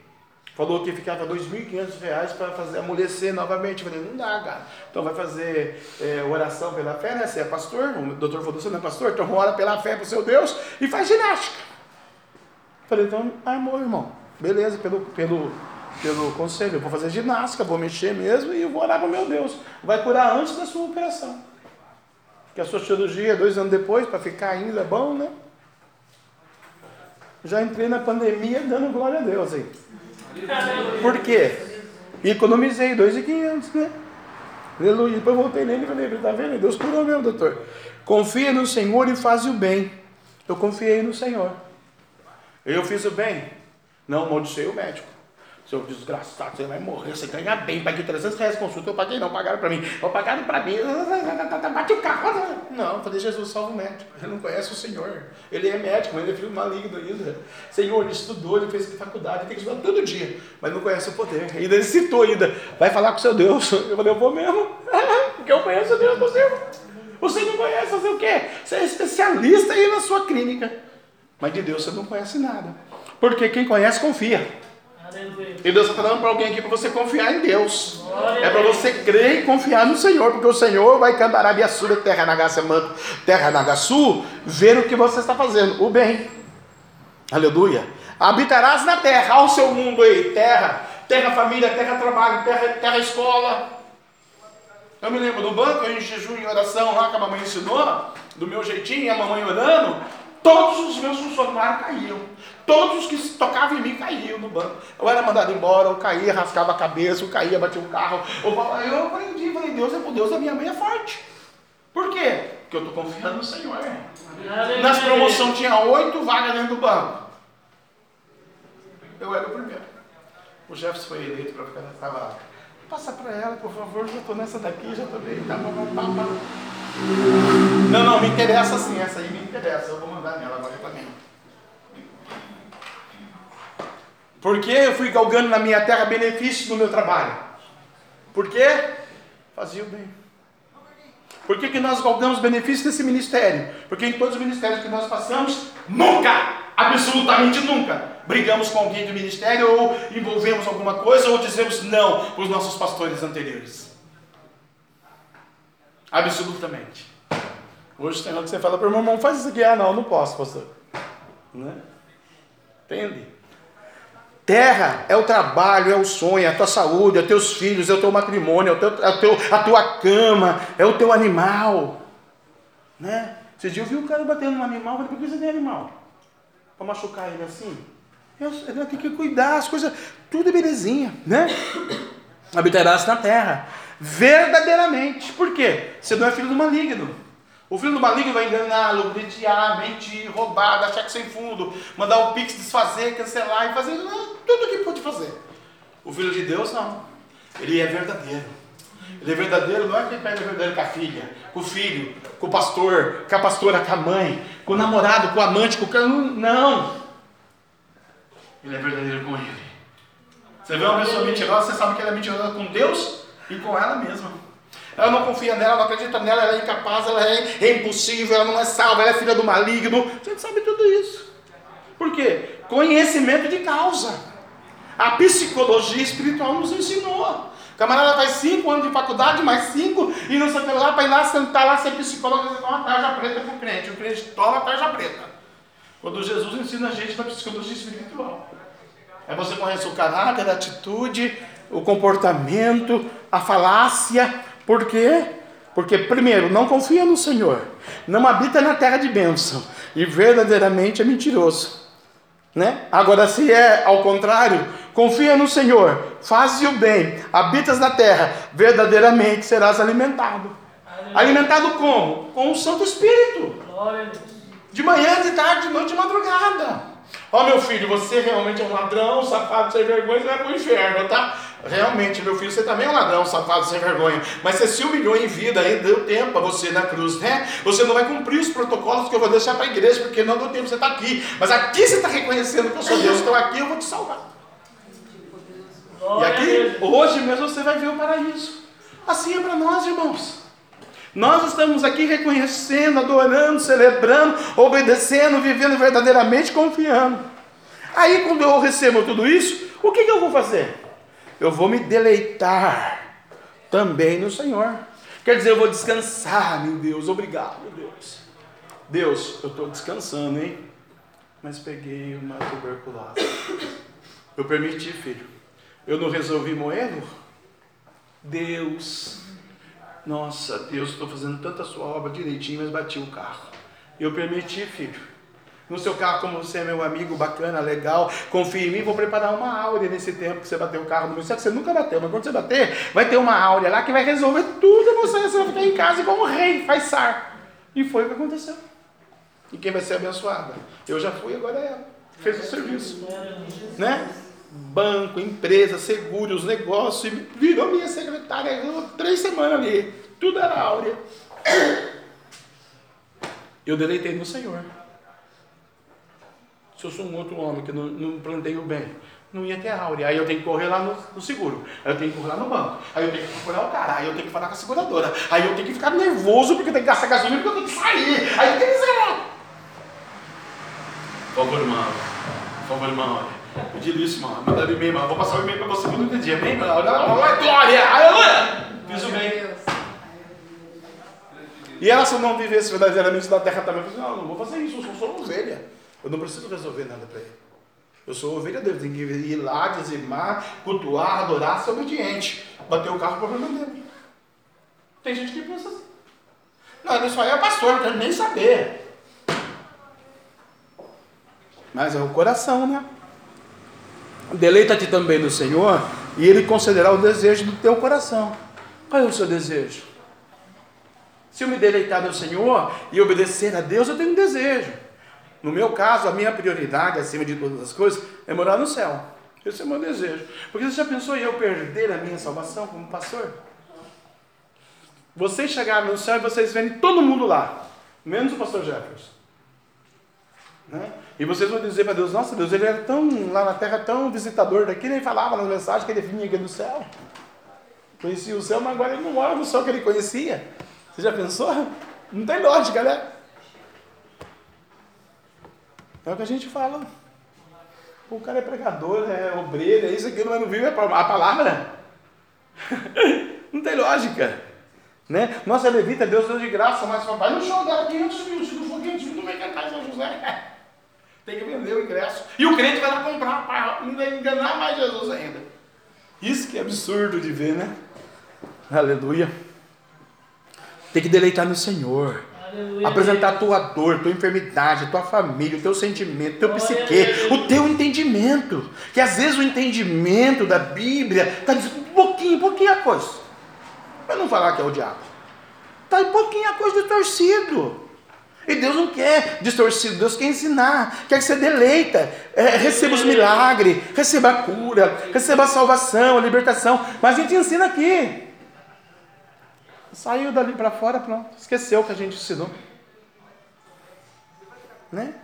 Falou que ficava R$ 2.500 para fazer amolecer novamente. Eu falei, não dá, cara. Então vai fazer é, oração pela fé, né? Você é pastor, o doutor falou, você não é pastor? Então ora pela fé para o seu Deus e faz ginástica. Falei, então armou, irmão. Beleza, pelo, pelo, pelo conselho. Eu vou fazer ginástica, vou mexer mesmo e vou orar para o meu Deus. Vai curar antes da sua operação. Porque a sua cirurgia, dois anos depois, para ficar ainda bom, né? Já entrei na pandemia dando glória a Deus aí. Por quê? Economizei 2,500, né? Aleluia. Depois voltei nele e falei, tá vendo? Deus curou mesmo, doutor. Confia no Senhor e faz o bem. Eu confiei no Senhor. Eu fiz o bem. Não amaldiçoei o médico. Seu desgraçado, você vai morrer, você ganha bem, paguei 300 reais de consulta, eu paguei não, pagaram para mim, eu pagaram para mim, bate o carro. Não, falei, Jesus, salva o médico, ele não conhece o Senhor, ele é médico, mas ele é filho maligno ainda. Senhor, ele estudou, ele fez faculdade, ele tem que estudar todo dia, mas não conhece o poder. Ainda ele citou ainda, vai falar com seu Deus. Eu falei, eu vou mesmo, porque eu conheço o Deus do céu. Você não conhece, fazer o quê? Você é especialista aí na sua clínica, mas de Deus você não conhece nada, porque quem conhece confia. E Deus está falando para alguém aqui para você confiar em Deus. É para você crer e confiar no Senhor, porque o Senhor vai cantar a sura terra nagaça manto, terra nagaçu, ver o que você está fazendo, o bem. Aleluia. Habitarás na terra, ao seu mundo aí, terra, terra família, terra trabalho, terra, terra escola. Eu me lembro do banco, em jejum e oração lá que a mamãe ensinou, do meu jeitinho, a mamãe orando, todos os meus funcionários caíam. Todos os que tocavam em mim caíam no banco. Eu era mandado embora, eu caía, rascava a cabeça, eu caía, batia o carro. Eu, eu aprendi, falei, Deus é por Deus, a minha mãe é forte. Por quê? Porque eu estou confiando no Senhor. Nas promoções tinha oito vagas dentro do banco. Eu era o primeiro. O Jefferson foi eleito para ficar nessa vaga. Passa para ela, por favor, já estou nessa daqui, já estou bem. Tá, tá, tá, não, não, me interessa sim, essa aí me interessa. Eu vou mandar nela agora também. Porque eu fui galgando na minha terra benefícios no meu trabalho? Por quê? Fazia o bem. Por que, que nós galgamos benefícios desse ministério? Porque em todos os ministérios que nós passamos, nunca, absolutamente nunca, brigamos com alguém do ministério ou envolvemos alguma coisa ou dizemos não para os nossos pastores anteriores. Absolutamente. Hoje tem hora que você fala para o meu irmão, faz isso aqui. Ah, não, não posso, pastor. Né? Entende? Terra é o trabalho, é o sonho, é a tua saúde, é os teus filhos, é o teu matrimônio, é, teu, é teu, a tua cama, é o teu animal. Né? Você já viu o cara batendo no animal? Por que você tem animal? Para machucar ele assim? Ele tem que cuidar, as coisas, tudo é belezinha, né? Habitarás na terra, verdadeiramente. Por quê? Você não é filho do maligno. O filho do maligno vai enganar, lubrificar, mentir, roubar, dar cheque sem fundo, mandar o pix desfazer, cancelar e fazer tudo o que pode fazer. O filho de Deus não. Ele é verdadeiro. Ele é verdadeiro, não é que ele é verdadeiro com a filha, com o filho, com o pastor, com a pastora, com a mãe, com o namorado, com o amante, com o. Não! Ele é verdadeiro com ele. Você vê uma pessoa mentirosa, você sabe que ela é mentirosa com Deus e com ela mesma. Ela não confia nela, não acredita nela, ela é incapaz, ela é, impossível, ela não é salva, ela é filha do maligno. A gente sabe tudo isso. Por quê? Conhecimento de causa. A psicologia espiritual nos ensinou. Camarada faz cinco anos de faculdade, mais cinco, e não que lá, para ir lá sentar lá ser psicólogo, e toma tarja preta para o crente. O crente toma tarja preta. Quando Jesus ensina a gente na psicologia espiritual. É você conhecer o caráter, a atitude, o comportamento, a falácia, por quê? Porque, primeiro, não confia no Senhor, não habita na terra de bênção e verdadeiramente é mentiroso. Né? Agora, se é ao contrário, confia no Senhor, faz o bem, habitas na terra, verdadeiramente serás alimentado. Alimentado como? Com o Santo Espírito. De manhã, de tarde, de noite, de madrugada. Ó oh, meu filho, você realmente é um ladrão, safado, sem vergonha, você vai para o inferno, tá? Realmente, meu filho, você também é um ladrão, safado, sem vergonha. Mas você se humilhou em vida, aí deu tempo para você na cruz, né? Você não vai cumprir os protocolos que eu vou deixar para a igreja, porque não deu tempo, você está aqui. Mas aqui você está reconhecendo que eu sou Deus, então aqui eu vou te salvar. E aqui, hoje mesmo, você vai ver o paraíso. Assim é para nós, irmãos. Nós estamos aqui reconhecendo, adorando, celebrando, obedecendo, vivendo verdadeiramente, confiando. Aí, quando eu recebo tudo isso, o que, que eu vou fazer? Eu vou me deleitar também no Senhor. Quer dizer, eu vou descansar, meu Deus, obrigado, meu Deus. Deus, eu estou descansando, hein? Mas peguei uma tuberculose. Eu permiti, filho. Eu não resolvi moê-lo? Deus, nossa, Deus, estou fazendo tanta sua obra direitinho, mas bati o carro. Eu permiti, filho no seu carro, como você é meu amigo, bacana, legal, confia em mim, vou preparar uma áurea nesse tempo que você bateu o carro no meu. Você nunca bateu, mas quando você bater, vai ter uma áurea lá que vai resolver tudo você, você vai ficar em casa um rei, faz sar. E foi o que aconteceu. E quem vai ser abençoada? Eu já fui, agora é ela. Fez o serviço. Né? banco, empresa, seguros, negócios, e virou minha secretária, três semanas ali, tudo era áurea. Eu deleitei no Senhor. Se eu sou um outro homem que não, não plantei o bem, não ia ter áurea. Aí eu tenho que correr lá no, no, seguro. Aí eu tenho que correr lá no banco. Aí eu tenho que procurar o cara. Aí eu tenho que falar com a seguradora. Aí eu tenho que ficar nervoso porque eu tenho que gastar gasolina porque eu tenho que sair. Aí eu tenho que sair. Por favor, irmão. Por favor, irmão. Pedir isso, irmão. Mandar e-mail, irmão. Vou passar o e-mail para você no outro dia. Amém, irmão? Glória! Aleluia! Fiz o bem. E ela, se não vivesse verdadeiramente da terra também, eu não, não vou fazer isso, eu sou só ovelha. Eu não preciso resolver nada para ele. Eu sou ovelha dele, tem que ir lá, dizimar, cultuar, adorar, ser obediente. Bater o carro, o problema dele. Tem gente que pensa assim. Não, ele só é pastor, não quero nem saber. Mas é o coração, né? Deleita-te também no Senhor e Ele concederá o desejo do teu coração. Qual é o seu desejo? Se eu me deleitar no Senhor e obedecer a Deus, eu tenho um desejo. No meu caso, a minha prioridade, acima de todas as coisas, é morar no céu. Esse é o meu desejo. Porque você já pensou em eu perder a minha salvação como pastor? Vocês chegarem no céu e vocês verem todo mundo lá, menos o pastor Jefferson. Né? E vocês vão dizer para Deus, nossa Deus, ele era tão, lá na terra, tão visitador daqui, ele falava nas mensagens que ele vinha aqui no céu. Conhecia o céu, mas agora ele não mora no céu que ele conhecia. Você já pensou? Não tem lógica, né? É o que a gente fala. O cara é pregador, é obreiro, é isso, aqui, mas não vive a palavra. não tem lógica. Né? Nossa, levita, Deus deu de graça, mas vai no show dela 500 mil, se não for 500 mil, não vai cantar São José. Tem que vender o ingresso. E o crente vai lá comprar para enganar mais Jesus ainda. Isso que é absurdo de ver, né? Aleluia. Tem que deleitar no Senhor. Aleluia. Apresentar a tua dor, tua enfermidade, tua família, o teu sentimento, o teu psique, o teu entendimento. Que às vezes o entendimento da Bíblia está dizendo um pouquinho, pouquinho a coisa. Para não falar que é o diabo. Está um pouquinho a coisa distorcido. E Deus não quer distorcido, Deus quer ensinar, quer que você deleita, é, receba os milagres, receba a cura, receba a salvação, a libertação. Mas a gente ensina aqui. Saiu dali para fora, pronto. Esqueceu que a gente ensinou. Né?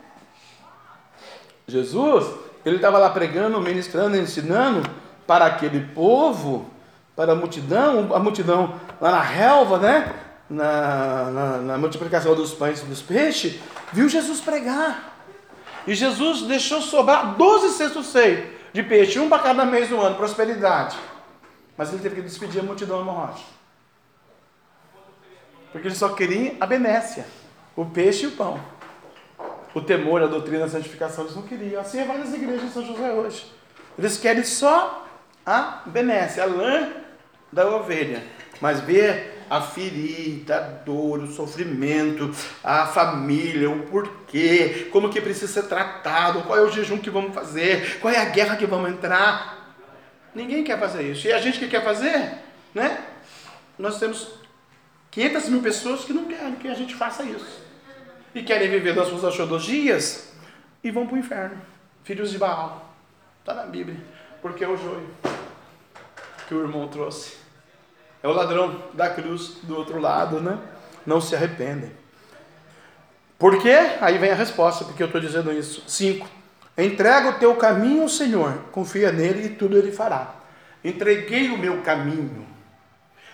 Jesus, ele estava lá pregando, ministrando, ensinando para aquele povo, para a multidão, a multidão lá na relva, né? Na, na, na multiplicação dos pães e dos peixes, viu Jesus pregar. E Jesus deixou sobrar 12 cestos cheios de peixe, um para cada mês do ano, prosperidade. Mas ele teve que despedir a multidão no rocha. Porque eles só queriam a benécia, o peixe e o pão. O temor, a doutrina, a santificação, eles não queriam. Assim é várias igrejas em São José hoje. Eles querem só a benécia, a lã da ovelha. Mas ver a ferida, a dor, o sofrimento, a família, o porquê, como que precisa ser tratado, qual é o jejum que vamos fazer, qual é a guerra que vamos entrar. Ninguém quer fazer isso. E a gente que quer fazer, né? Nós temos 500 mil pessoas que não querem que a gente faça isso. E querem viver das suas astrologias e vão para o inferno. Filhos de Baal. Está na Bíblia. Porque é o joio que o irmão trouxe. É o ladrão da cruz do outro lado, né? Não se arrependem. Por quê? Aí vem a resposta, porque eu estou dizendo isso. 5. Entrega o teu caminho ao Senhor, confia nele e tudo ele fará. Entreguei o meu caminho.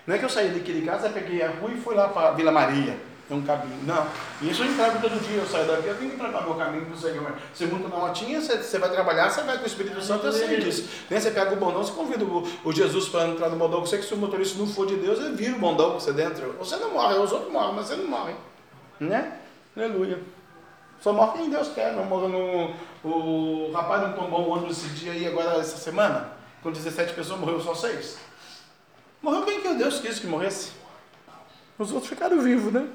Não é que eu saí daqui de casa, peguei a rua e fui lá para Vila Maria. Tem um caminho. Não. Isso eu entrego todo dia. Eu saio daqui, eu tenho que entregar meu caminho para o Senhor. Você monta na motinha, você, você vai trabalhar, você vai com o Espírito Santo, eu sei disso. Nem você pega o bondão, você convida o, o Jesus para entrar no bondão. Você que se o motorista não for de Deus, ele vira o bondão para você dentro. Você não morre, os outros morrem, mas você não morre. Né? Aleluia. Só morre quem Deus quer. Não morre no, o rapaz não tombou um ônibus esse dia aí, agora essa semana. Com 17 pessoas, morreu só 6. Morreu quem que Deus quis que morresse. Os outros ficaram vivos, né?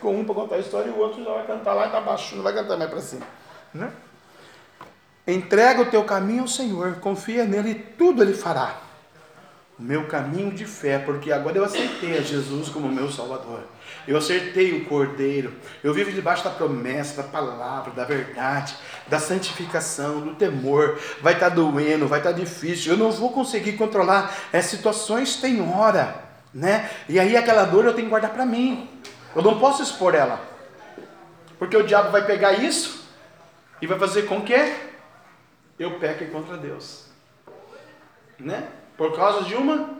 Com um para contar a história e o outro já vai cantar lá e está baixo, não vai cantar mais para cima. Né? Entrega o teu caminho ao Senhor, confia nele e tudo ele fará. o meu caminho de fé, porque agora eu aceitei a Jesus como meu Salvador. Eu acertei o Cordeiro. Eu vivo debaixo da promessa, da palavra, da verdade, da santificação, do temor. Vai estar tá doendo, vai estar tá difícil. Eu não vou conseguir controlar. As situações têm hora, né? E aí aquela dor eu tenho que guardar para mim. Eu não posso expor ela. Porque o diabo vai pegar isso e vai fazer com que eu peque contra Deus. Né? Por causa de uma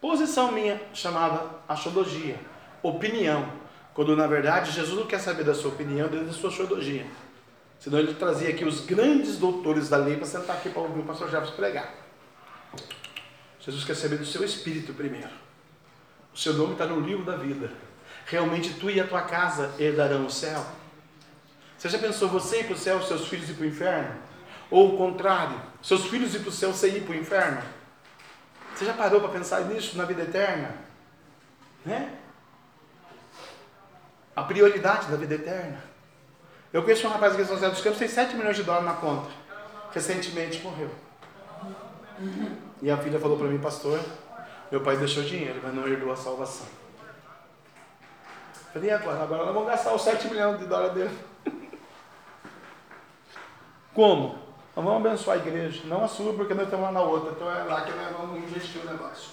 posição minha chamada axologia, opinião. Quando na verdade Jesus não quer saber da sua opinião, da sua axologia. Senão ele trazia aqui os grandes doutores da lei para sentar aqui para ouvir o pastor Jefferson pregar. Jesus quer saber do seu espírito primeiro. O seu nome está no livro da vida. Realmente tu e a tua casa herdarão o céu. Você já pensou você ir para o céu, seus filhos ir para o inferno? Ou o contrário, seus filhos ir para o céu, você ir para o inferno? Você já parou para pensar nisso na vida eterna? Né? A prioridade da vida eterna. Eu conheço um rapaz aqui em São José dos Campos, tem 7 milhões de dólares na conta. Recentemente morreu. E a filha falou para mim, pastor, meu pai deixou dinheiro, mas não herdou a salvação. Falei, agora? Agora nós vamos gastar os 7 milhões de dólares dele. Como? Nós vamos abençoar a igreja, não a sua, porque nós estamos lá na outra, então é lá que nós vamos investir o negócio.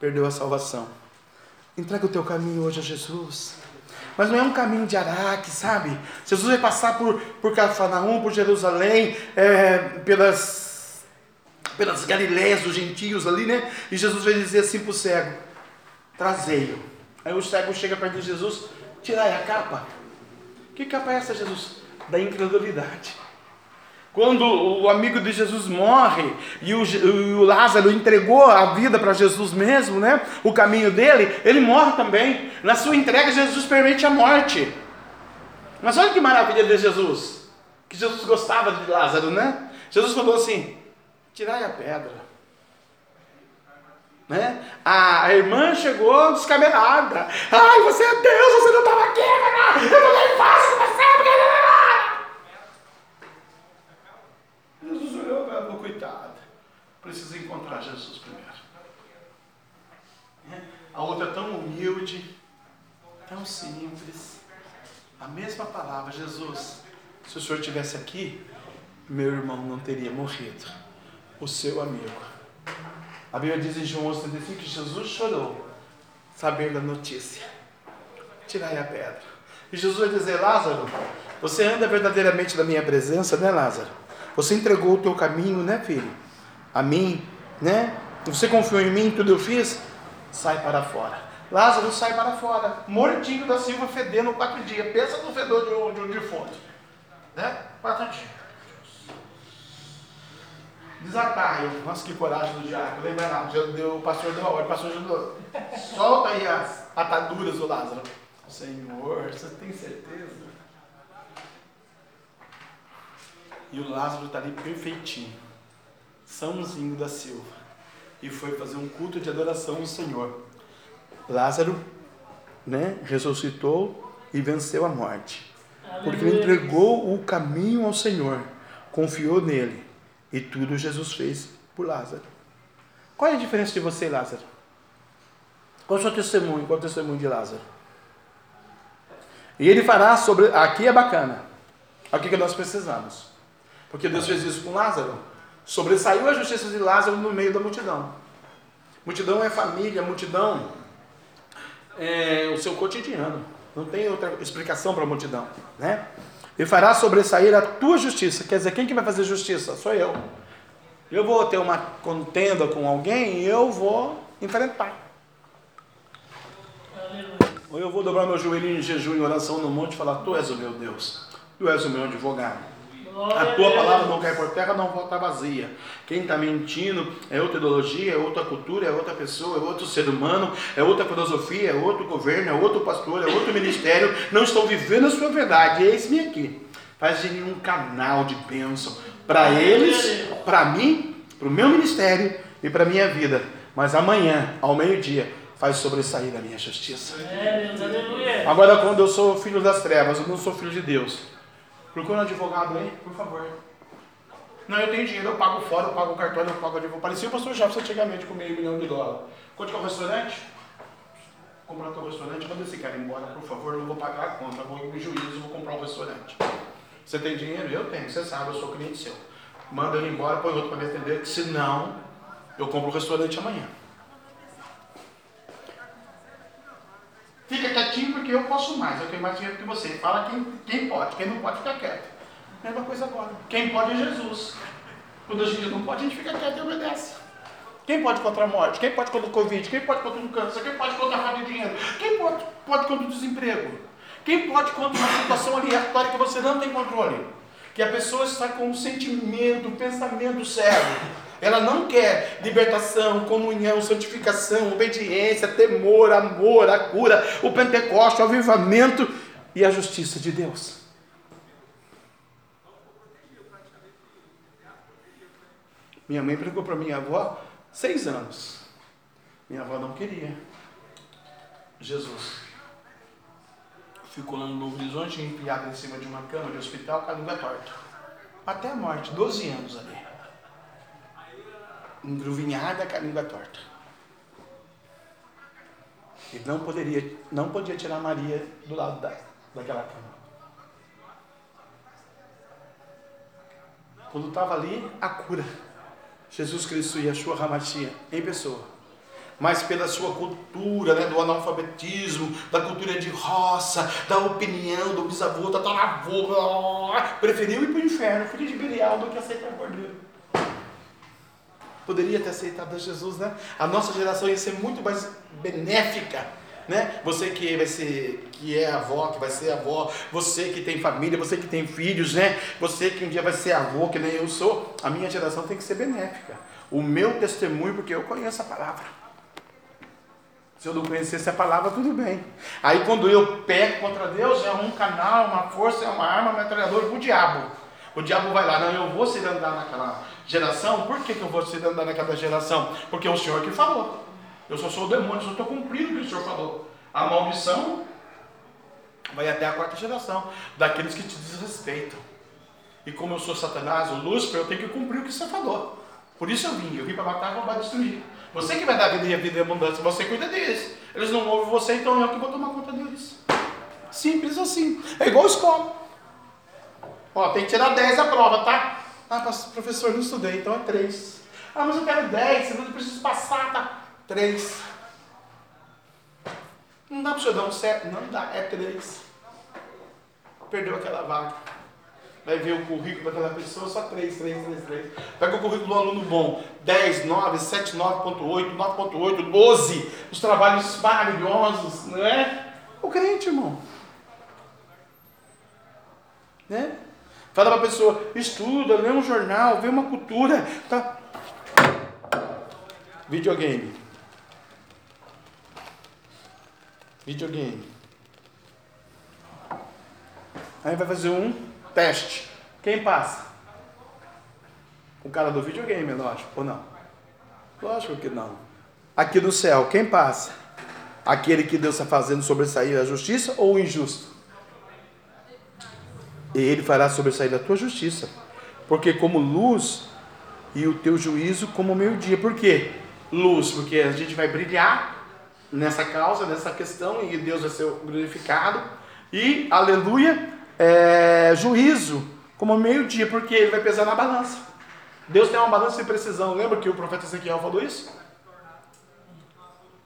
Perdeu a salvação. Entrega o teu caminho hoje a Jesus. Mas não é um caminho de Araque, sabe? Jesus vai passar por, por Cafarnaum, por Jerusalém, é, pelas, pelas Galileias dos gentios ali, né? E Jesus vai dizer assim para o cego: Trazei-o. Aí o cego chega perto de Jesus: Tirai a capa. Que capa é essa, Jesus? da incredulidade. Quando o amigo de Jesus morre e o, o Lázaro entregou a vida para Jesus mesmo, né? O caminho dele, ele morre também. Na sua entrega, Jesus permite a morte. Mas olha que maravilha de Jesus, que Jesus gostava de Lázaro, né? Jesus falou assim: tirai a pedra. Né? A, irmã chegou descabelada. Ai, você é Deus, você não estava aqui, né? eu não faço com você. Jesus olhou para ela falou, coitada, precisa encontrar Jesus primeiro. A outra é tão humilde, tão simples. A mesma palavra, Jesus, se o senhor estivesse aqui, meu irmão não teria morrido. O seu amigo. A Bíblia diz em João 11,35 que Jesus chorou, saber da notícia. Tirai a pedra. E Jesus vai dizer, Lázaro, você anda verdadeiramente na minha presença, né, Lázaro? Você entregou o teu caminho, né, filho? A mim, né? Você confiou em mim, tudo eu fiz? Sai para fora. Lázaro sai para fora, mortinho da Silva, fedendo quatro dias. Pensa no fedor de um, de defunto. Né? Quatro dias. Desatar. Nossa, que coragem do diabo. Lembra lá, o pastor deu a ordem, o pastor ajudou. Solta aí as ataduras do Lázaro. Senhor, você tem certeza? E o Lázaro está ali perfeitinho, Sãozinho da Silva. E foi fazer um culto de adoração ao Senhor. Lázaro né, ressuscitou e venceu a morte. Porque ele entregou o caminho ao Senhor, confiou nele. E tudo Jesus fez por Lázaro. Qual é a diferença de você, Lázaro? Qual é o seu testemunho? Qual é o testemunho de Lázaro? E ele fará sobre. Aqui é bacana. O que nós precisamos. Porque Deus fez isso com Lázaro. Sobressaiu a justiça de Lázaro no meio da multidão. Multidão é família, multidão é o seu cotidiano. Não tem outra explicação para a multidão, né? E fará sobressair a tua justiça. Quer dizer, quem que vai fazer justiça? Sou eu. Eu vou ter uma contenda com alguém e eu vou enfrentar. Ou eu vou dobrar meu joelho em jejum e oração no monte e falar: Tu és o meu Deus, Tu és o meu advogado. A tua palavra não cai por terra, não volta vazia. Quem está mentindo é outra ideologia, é outra cultura, é outra pessoa, é outro ser humano, é outra filosofia, é outro governo, é outro pastor, é outro ministério. Não estão vivendo a sua verdade. Eis-me aqui. Faz de mim um canal de bênção para eles, para mim, para o meu ministério e para a minha vida. Mas amanhã, ao meio-dia, faz sobressair a minha justiça. Agora, quando eu sou filho das trevas, eu não sou filho de Deus. Procura um advogado aí, por favor. Não, eu tenho dinheiro, eu pago fora, eu pago o cartão, eu pago advogado. Parecia o pastor Jobs antigamente com meio milhão de dólares. Quanto que é o restaurante? Comprar teu restaurante, manda esse cara embora, por favor, não vou pagar a conta, vou no juízo, vou comprar um restaurante. Você tem dinheiro? Eu tenho, você sabe, eu sou cliente seu. Manda ele embora, põe outro para me atender, que senão eu compro o restaurante amanhã. Fica quietinho porque eu posso mais, eu tenho mais dinheiro que você. Fala quem, quem pode, quem não pode fica quieto. Mesma coisa agora. Quem pode é Jesus. Quando a gente não pode, a gente fica quieto e obedece. Quem pode contra a morte? Quem pode contra o Covid? Quem pode contra um câncer? Quem pode contra a falta de dinheiro? Quem pode, pode contra o desemprego? Quem pode contra uma situação aleatória que você não tem controle? Que a pessoa está com um sentimento, um pensamento cego. Ela não quer libertação, comunhão, santificação, obediência, temor, amor, a cura, o Pentecoste, o avivamento e a justiça de Deus. Minha mãe pregou para minha avó seis anos. Minha avó não queria. Jesus. Ficou lá no Novo Horizonte, enfiada em cima de uma cama de hospital com a língua torta. Até a morte, 12 anos ali. Engruvinhada com a língua torta. E não poderia, não podia tirar Maria do lado da, daquela cama. Quando estava ali, a cura. Jesus Cristo e a sua Ramachia em pessoa. Mas pela sua cultura, né, do analfabetismo, da cultura de roça, da opinião do bisavô, da tataravô, preferiu ir para o inferno, filho de Belial, do que aceitar o cordeiro. Poderia ter aceitado Jesus, né? A nossa geração ia ser muito mais benéfica né? Você que vai ser, que é avó, que vai ser avó, você que tem família, você que tem filhos, né? Você que um dia vai ser avô, que nem eu sou, a minha geração tem que ser benéfica. O meu testemunho, porque eu conheço a palavra. Se eu não conhecesse a palavra, tudo bem. Aí quando eu peco contra Deus, é um canal, uma força, é uma arma, um metralhador o diabo. O diabo vai lá, não, eu vou ser andar naquela geração. Por que, que eu vou ser andar naquela geração? Porque é o Senhor que falou. Eu só sou o demônio, só estou cumprindo o que o Senhor falou. A maldição vai até a quarta geração, daqueles que te desrespeitam. E como eu sou Satanás, o Lúcifer, eu tenho que cumprir o que você falou. Por isso eu vim, eu vim para matar, roubar destruir. Você que vai dar vida e a vida e abundância, você cuida deles. Eles não ouvem você, então eu que vou tomar conta deles. Simples assim. É igual escola. Ó, tem que tirar 10 a prova, tá? Ah, professor, não estudei, então é 3. Ah, mas eu quero 10, você não precisa passar, tá? Três. Não dá para o dar um certo? Não dá, é três. Perdeu aquela vaga. Vai ver o currículo daquela pessoa, só três, três, três, três. Pega o currículo do aluno bom. 10, 9, 7, 9.8, 9.8, 12. Os trabalhos maravilhosos, não é? O crente, irmão. Né? Fala para a pessoa, estuda, lê um jornal, vê uma cultura. Tá? Videogame. Videogame. Aí vai fazer um teste. Quem passa? O cara do videogame, é lógico, ou não? Lógico que não. Aqui no céu, quem passa? Aquele que Deus está fazendo sobressair a justiça ou o injusto? E ele fará sobressair a tua justiça. Porque como luz e o teu juízo como meio-dia. Por quê? Luz, porque a gente vai brilhar nessa causa, nessa questão, e Deus vai ser glorificado. E, aleluia, é, juízo, como meio-dia, porque ele vai pesar na balança. Deus tem uma balança de precisão. Lembra que o profeta Ezequiel falou isso?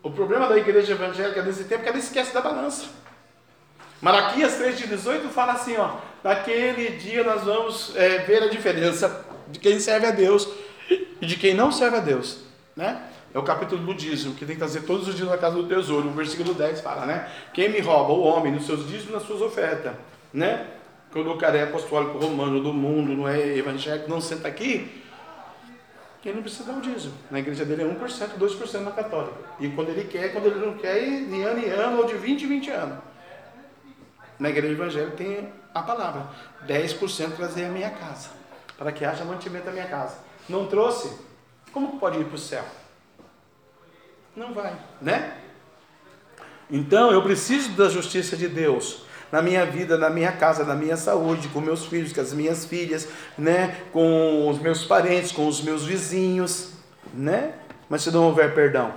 O problema da igreja evangélica nesse tempo é que ela esquece da balança. Malaquias 3,18 fala assim: ó, naquele dia nós vamos é, ver a diferença de quem serve a Deus e de quem não serve a Deus. Né? É o capítulo do dízimo, que tem que trazer todos os dias na casa do tesouro. O versículo 10 fala, né? Quem me rouba? O homem, nos seus dízimos e nas suas ofertas. Né? Quando o cara é apostólico romano do mundo, não é evangélico, não senta aqui, ele não precisa dar o dízimo. Na igreja dele é 1%, 2% na católica. E quando ele quer, quando ele não quer, de ano em ano, ou de 20 em 20 anos. Na igreja evangélica tem a palavra: 10% trazer a minha casa, para que haja mantimento da minha casa. Não trouxe? Como pode ir para o céu? Não vai, né? Então eu preciso da justiça de Deus. na minha vida, na minha casa, na minha saúde, com meus filhos, com as minhas filhas, né? com os meus parentes, com os meus vizinhos, né? Mas se não houver perdão,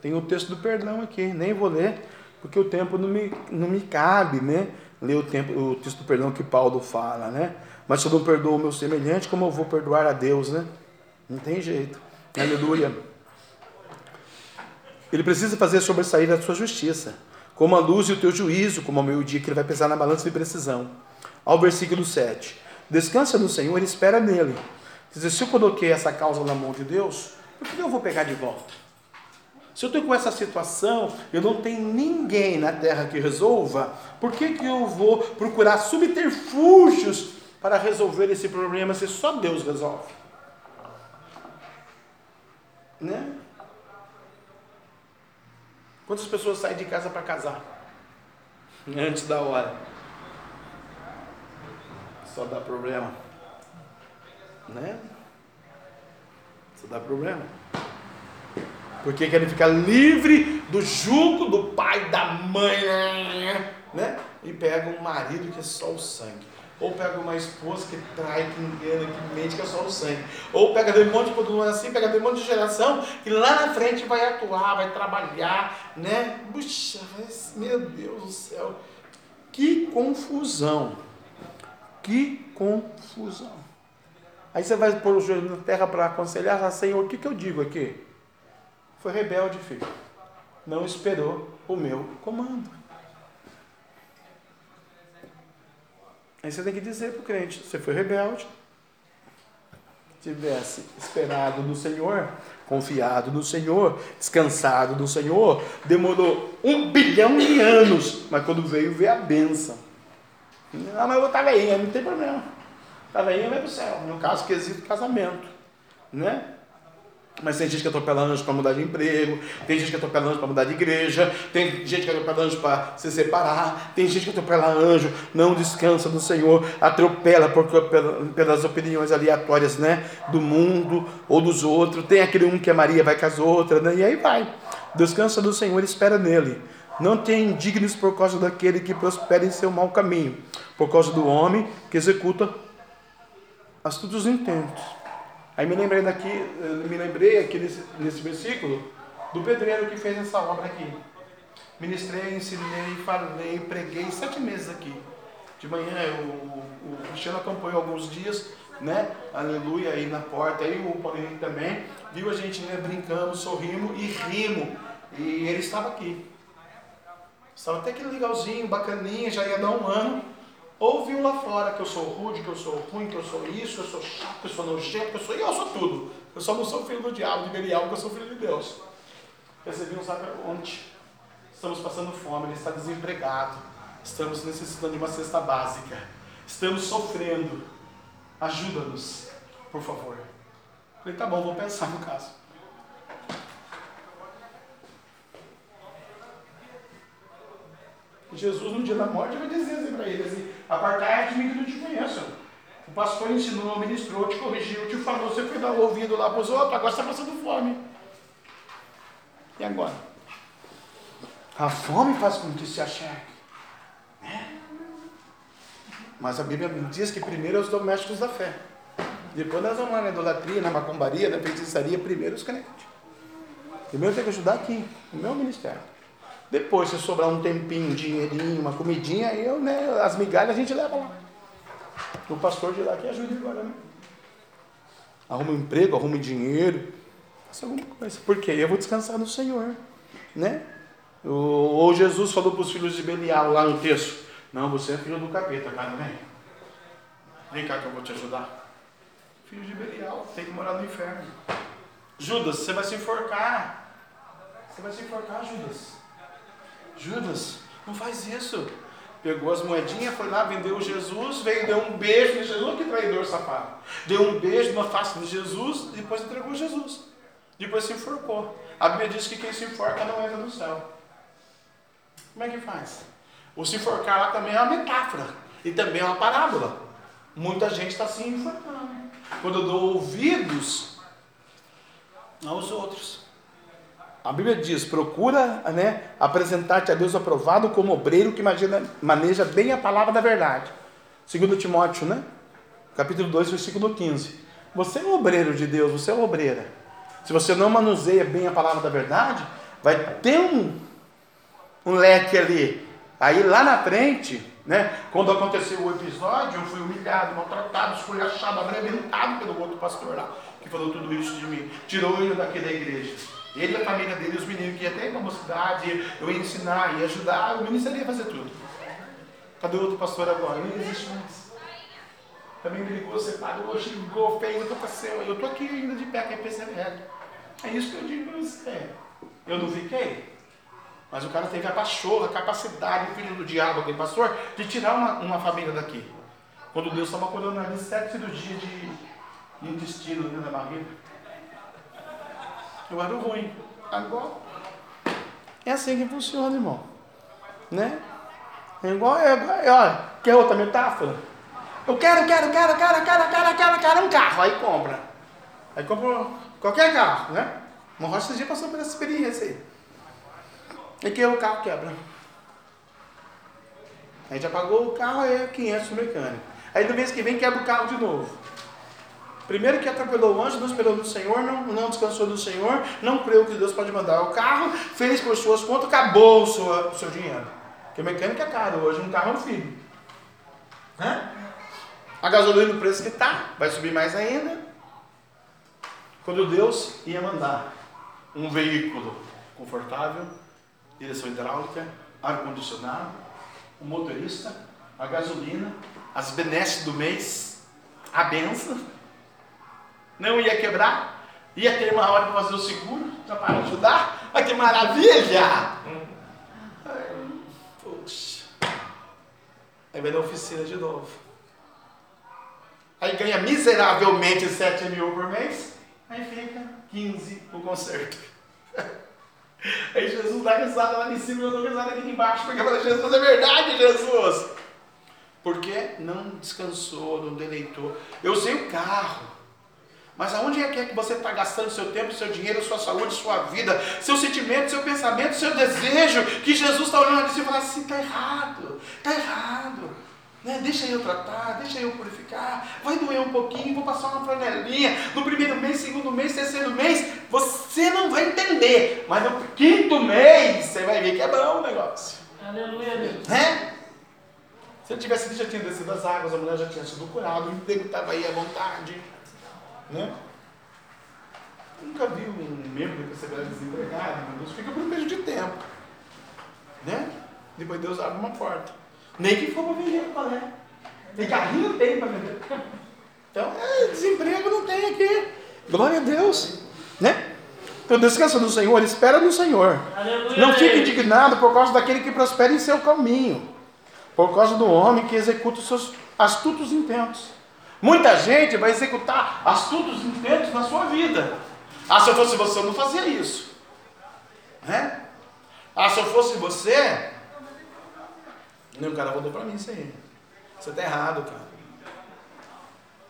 tem o texto do perdão aqui, nem vou ler, porque o tempo não me, não me cabe, né? Ler o, tempo, o texto do perdão que Paulo fala, né? Mas se eu não perdoo o meu semelhante, como eu vou perdoar a Deus, né? Não tem jeito. Aleluia. Ele precisa fazer sobressair a sua justiça, como a luz e o teu juízo, como ao meio-dia, que ele vai pesar na balança de precisão. Ao versículo 7. Descansa no Senhor e espera nele. Quer dizer, se eu coloquei essa causa na mão de Deus, por que eu vou pegar de volta? Se eu estou com essa situação, eu não tenho ninguém na terra que resolva, por que, que eu vou procurar subterfúgios para resolver esse problema se só Deus resolve? Né? Quantas pessoas saem de casa para casar? Antes da hora. Só dá problema. Né? Só dá problema. Porque querem ficar livre do jugo do pai, da mãe, né? E pega um marido que é só o sangue. Ou pega uma esposa que trai, que engana, que mente, que é só o sangue. Ou pega demônio, quando não é assim, pega demônio de geração, que lá na frente vai atuar, vai trabalhar, né? Puxa, meu Deus do céu. Que confusão. Que confusão. Aí você vai pôr o joelho na terra para aconselhar, Senhor, o que, que eu digo aqui? Foi rebelde, filho. Não esperou o meu comando. Aí você tem que dizer para o crente: você foi rebelde. Tivesse esperado no Senhor, confiado no Senhor, descansado no Senhor, demorou um bilhão de anos, mas quando veio, veio a benção. Ah, mas eu estar velhinha, não tem problema. Está velhinha, vai para o céu. No caso, quesito casamento. Né? Mas tem gente que atropela anjo para mudar de emprego, tem gente que atropela anjo para mudar de igreja, tem gente que atropela anjo para se separar, tem gente que atropela anjo, não descansa do Senhor, atropela por, pelas opiniões aleatórias né, do mundo ou dos outros. Tem aquele um que é Maria, vai com as outras, né, e aí vai. Descansa do Senhor, espera nele. Não tem indignos por causa daquele que prospera em seu mau caminho, por causa do homem que executa astutos intentos. Aí me lembrei daqui, me lembrei aqui nesse, nesse versículo do pedreiro que fez essa obra aqui. Ministrei, ensinei, falei, preguei sete meses aqui. De manhã o, o Cristiano acompanhou alguns dias, né? Aleluia, aí na porta, aí o Paulinho também. Viu a gente, né? Brincamos, sorrimos e rimos. E ele estava aqui. Estava até que legalzinho, bacaninha, já ia dar um ano. Ouviu lá fora que eu sou rude, que eu sou ruim, que eu sou isso, que eu sou chato, que eu sou nojento, que eu sou. E eu sou tudo. Eu só não sou filho do diabo, de Belial, porque eu sou filho de Deus. Recebi um sabe ontem. Estamos passando fome, ele está desempregado. Estamos necessitando de uma cesta básica. Estamos sofrendo. Ajuda-nos, por favor. Falei, tá bom, vou pensar no caso. Jesus, no dia da morte, vai dizer assim para ele assim, apartai de mim que não te conheço. O pastor ensinou, ministrou, te corrigiu, te falou, você foi dar o ouvido lá para os outros, agora você está passando fome. E agora? A fome faz com que se achegue. Né? Mas a Bíblia diz que primeiro é os domésticos da fé. Depois nós vamos lá na idolatria, na macumbaria, na feitiçaria, primeiro os crentes. Primeiro tem que ajudar aqui, no meu ministério. Depois, se sobrar um tempinho, um dinheirinho, uma comidinha, eu, né, as migalhas a gente leva lá. O pastor de lá que ajude agora, né? Arruma um emprego, arruma um dinheiro, faça alguma coisa. Porque eu vou descansar no Senhor, né? Ou Jesus falou para os filhos de Belial lá no texto: Não, você é filho do capeta, cara, vem. Vem cá que eu vou te ajudar. Filho de Belial, tem que morar no inferno. Judas, você vai se enforcar. Você vai se enforcar, Judas. Judas, não faz isso. Pegou as moedinhas, foi lá, vendeu Jesus, veio, deu um beijo em Jesus, que traidor safado. Deu um beijo na face de Jesus, depois entregou Jesus. Depois se enforcou. A Bíblia diz que quem se enforca não entra no céu. Como é que faz? O se enforcar lá também é uma metáfora. E também é uma parábola. Muita gente está se enforcando. Quando eu dou ouvidos aos outros A Bíblia diz: procura né, apresentar-te a Deus aprovado como obreiro que imagina, maneja bem a palavra da verdade. Segundo Timóteo, né? Capítulo 2, versículo 15. Você é um obreiro de Deus, você é uma obreira. Se você não manuseia bem a palavra da verdade, vai ter um, um leque ali. Aí lá na frente, né, quando aconteceu o episódio, eu fui humilhado, maltratado, esculhachado, arrebentado pelo outro pastor lá, que falou tudo isso de mim. Tirou ele daqui da igreja. Ele, a família dele, os meninos que iam até ir para a mocidade, eu ia ensinar, ia ajudar, o ministro ia fazer tudo. Cadê o outro pastor agora? Ele não existe mais. Também brigou, separou, xingou, fez, eu tô. Eu tô aqui ainda de pé, que é perseverante. É isso que eu digo para você. Eu não fiquei. Mas o cara teve a pachorra, a capacidade, o filho do diabo, aquele pastor, de tirar uma, uma família daqui. Quando Deus estava curando ali sete cirurgias de intestino dentro da barriga. Eu era o ruim. Agora. É assim que funciona, irmão. Né? É igual, é igual, é, olha, quer outra metáfora? Eu quero, quero, quero, quero, quero, quero, quero, quero um carro. Aí compra. Aí compra qualquer carro, né? Uma rocha já passou por essa experiência aí. E que o carro quebra. A gente já pagou o carro, aí é 500 no mecânico. Aí no mês que vem quebra o carro de novo. Primeiro que atropelou o anjo, não esperou do Senhor, não, não descansou do Senhor, não creu que Deus pode mandar o carro, fez por suas contas, acabou o seu, o seu dinheiro. Porque mecânico é caro hoje, um carro é um filho. Né? A gasolina no preço que está, vai subir mais ainda. Quando Deus ia mandar um veículo confortável, direção hidráulica, ar-condicionado, o motorista, a gasolina, as benesses do mês, a benção, não ia quebrar, ia ter uma hora para fazer o seguro, para ajudar, vai que maravilha! Poxa, aí vai na oficina de novo. Aí ganha miseravelmente 7 mil por mês, aí fica 15 o conserto. Aí Jesus dá risada lá em cima e eu dou risada aqui embaixo, porque fala, Jesus, é verdade, Jesus. Porque não descansou, não deleitou. Eu sei o carro. Mas aonde é que, é que você está gastando seu tempo, seu dinheiro, sua saúde, sua vida, seu sentimento, seu pensamento, seu desejo, que Jesus está olhando assim e fala assim, está errado, está errado. Né? Deixa eu tratar, deixa eu purificar, vai doer um pouquinho, vou passar uma franelinha. No primeiro mês, segundo mês, terceiro mês, você não vai entender. Mas no quinto mês, você vai ver que é bom o negócio. Aleluia, Deus. Né? Se ele tivesse já tinha descido as águas, a mulher já tinha sido curada, o emprego estava aí à vontade. Né? Nunca vi um membro que você desempregado, Deus, fica por um beijo de tempo. Né? Depois Deus abre uma porta. Nem que for para vender palé. Nem carrinho tem para vender. Então, é, desemprego não tem aqui. Glória a Deus. Né? Então descansa no Senhor, espera no Senhor. Aleluia, Não fique indignado por causa daquele que prospera em seu caminho. Por causa do homem que executa os seus astutos intentos. Muita gente vai executar astutos intentos na sua vida. Ah, se eu fosse você, eu não fazia isso. Né? Ah, se eu fosse você, não, o cara voltou para mim isso aí. Você está errado, cara.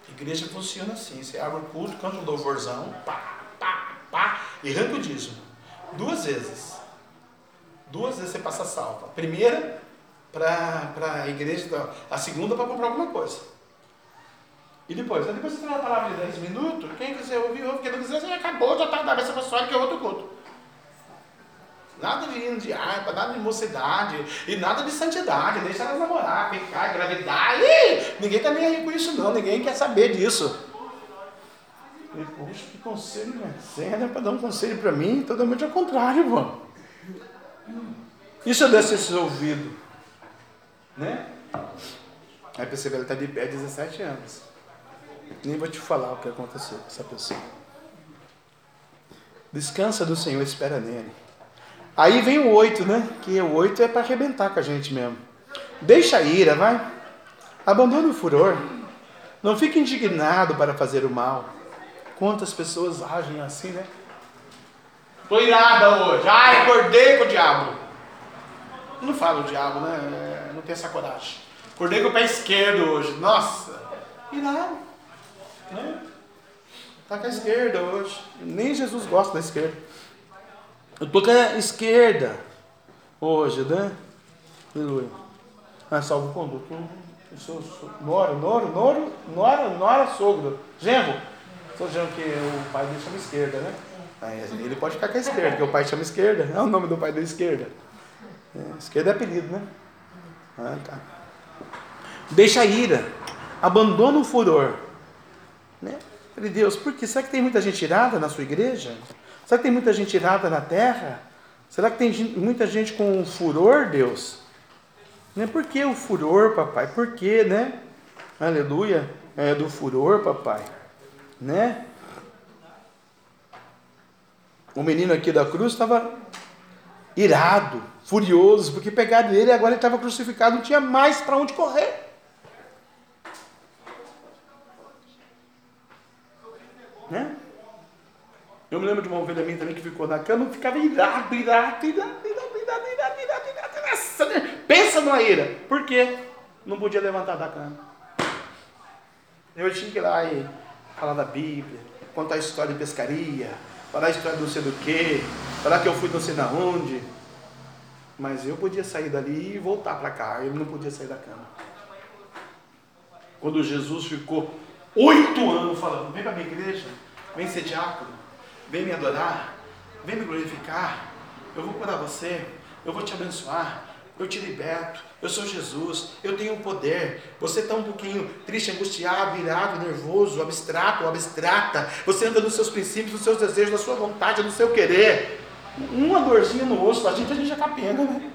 Igreja funciona assim. Você abre o culto, canta um louvorzão, pá, pá, pá, e arranca o dízimo. Duas vezes. Duas vezes você passa salva. A primeira para a igreja, a segunda para comprar alguma coisa. E depois? Aí depois você tem uma palavra de 10 minutos, quem quiser ouvir, ouve, quem não quiser, você acabou, já está dando essa pessoa que é outro culto. Nada de hino de harpa, nada de mocidade, e nada de santidade, deixa elas namorar, ficar, engravidar, Ih, ninguém está nem aí com isso não, ninguém quer saber disso. E, Poxa, que conselho, né? Você é para dar um conselho para mim, totalmente ao contrário, mano. Isso eu desse esse ouvido, né? Aí percebeu, ele está de pé há 17 anos. Nem vou te falar o que aconteceu com essa pessoa. Descansa do Senhor, espera nele. Aí vem o oito, né? Que o oito é para arrebentar com a gente mesmo. Deixa a ira, vai. Abandone o furor. Não fique indignado para fazer o mal. Quantas pessoas agem assim, né? Tô irada hoje. Ai, acordei com o diabo. Não fala o diabo, né? Não tem essa coragem. Acordei com o pé esquerdo hoje. Nossa. Irado. Né? Tá com a esquerda hoje. Nem Jesus gosta da esquerda. Eu tô com a esquerda hoje, né? Aleluia. Ah, salvo conduto. Eu sou, sou, nora, nora, nora, nora, nora, sogro. Genro. Sou genro que o pai dele chama esquerda, né? Aí, ele pode ficar com a esquerda, porque o pai chama esquerda. É o nome do pai da esquerda. É, esquerda é apelido, né? Ah, tá. Deixa a ira. Abandona o furor. Falei, Deus, por quê? Será que tem muita gente irada na sua igreja? Será que tem muita gente irada na terra? Será que tem muita gente com furor, Deus? Né? Por que o furor, papai? Por que, né? Aleluia. É do furor, papai. Né? O menino aqui da cruz estava irado, furioso, porque pegaram ele e agora ele estava crucificado, não tinha mais para onde correr. Né? Eu me lembro de uma ovelha minha também que ficou na cama, ficava irado, irado, irado, irado, irado, irado, irado, irado, né? Pensa numa ira. Por quê? Não podia levantar da cama. Eu tinha que ir lá e falar da Bíblia, contar a história de pescaria, falar a história do não sei do que, falar que eu fui não sei na onde. Mas eu podia sair dali e voltar para cá. Ele não podia sair da cama. Quando Jesus ficou oito anos falando, vem para minha igreja, vem ser diácono, vem me adorar, vem me glorificar, eu vou curar você, eu vou te abençoar, eu te liberto, eu sou Jesus, eu tenho poder. Você está um pouquinho triste, angustiado, irado, nervoso, abstrato, abstrata. Você anda nos seus princípios, nos seus desejos, na sua vontade, no seu querer. Uma dorzinha no osso, a gente, a gente já está pena, né?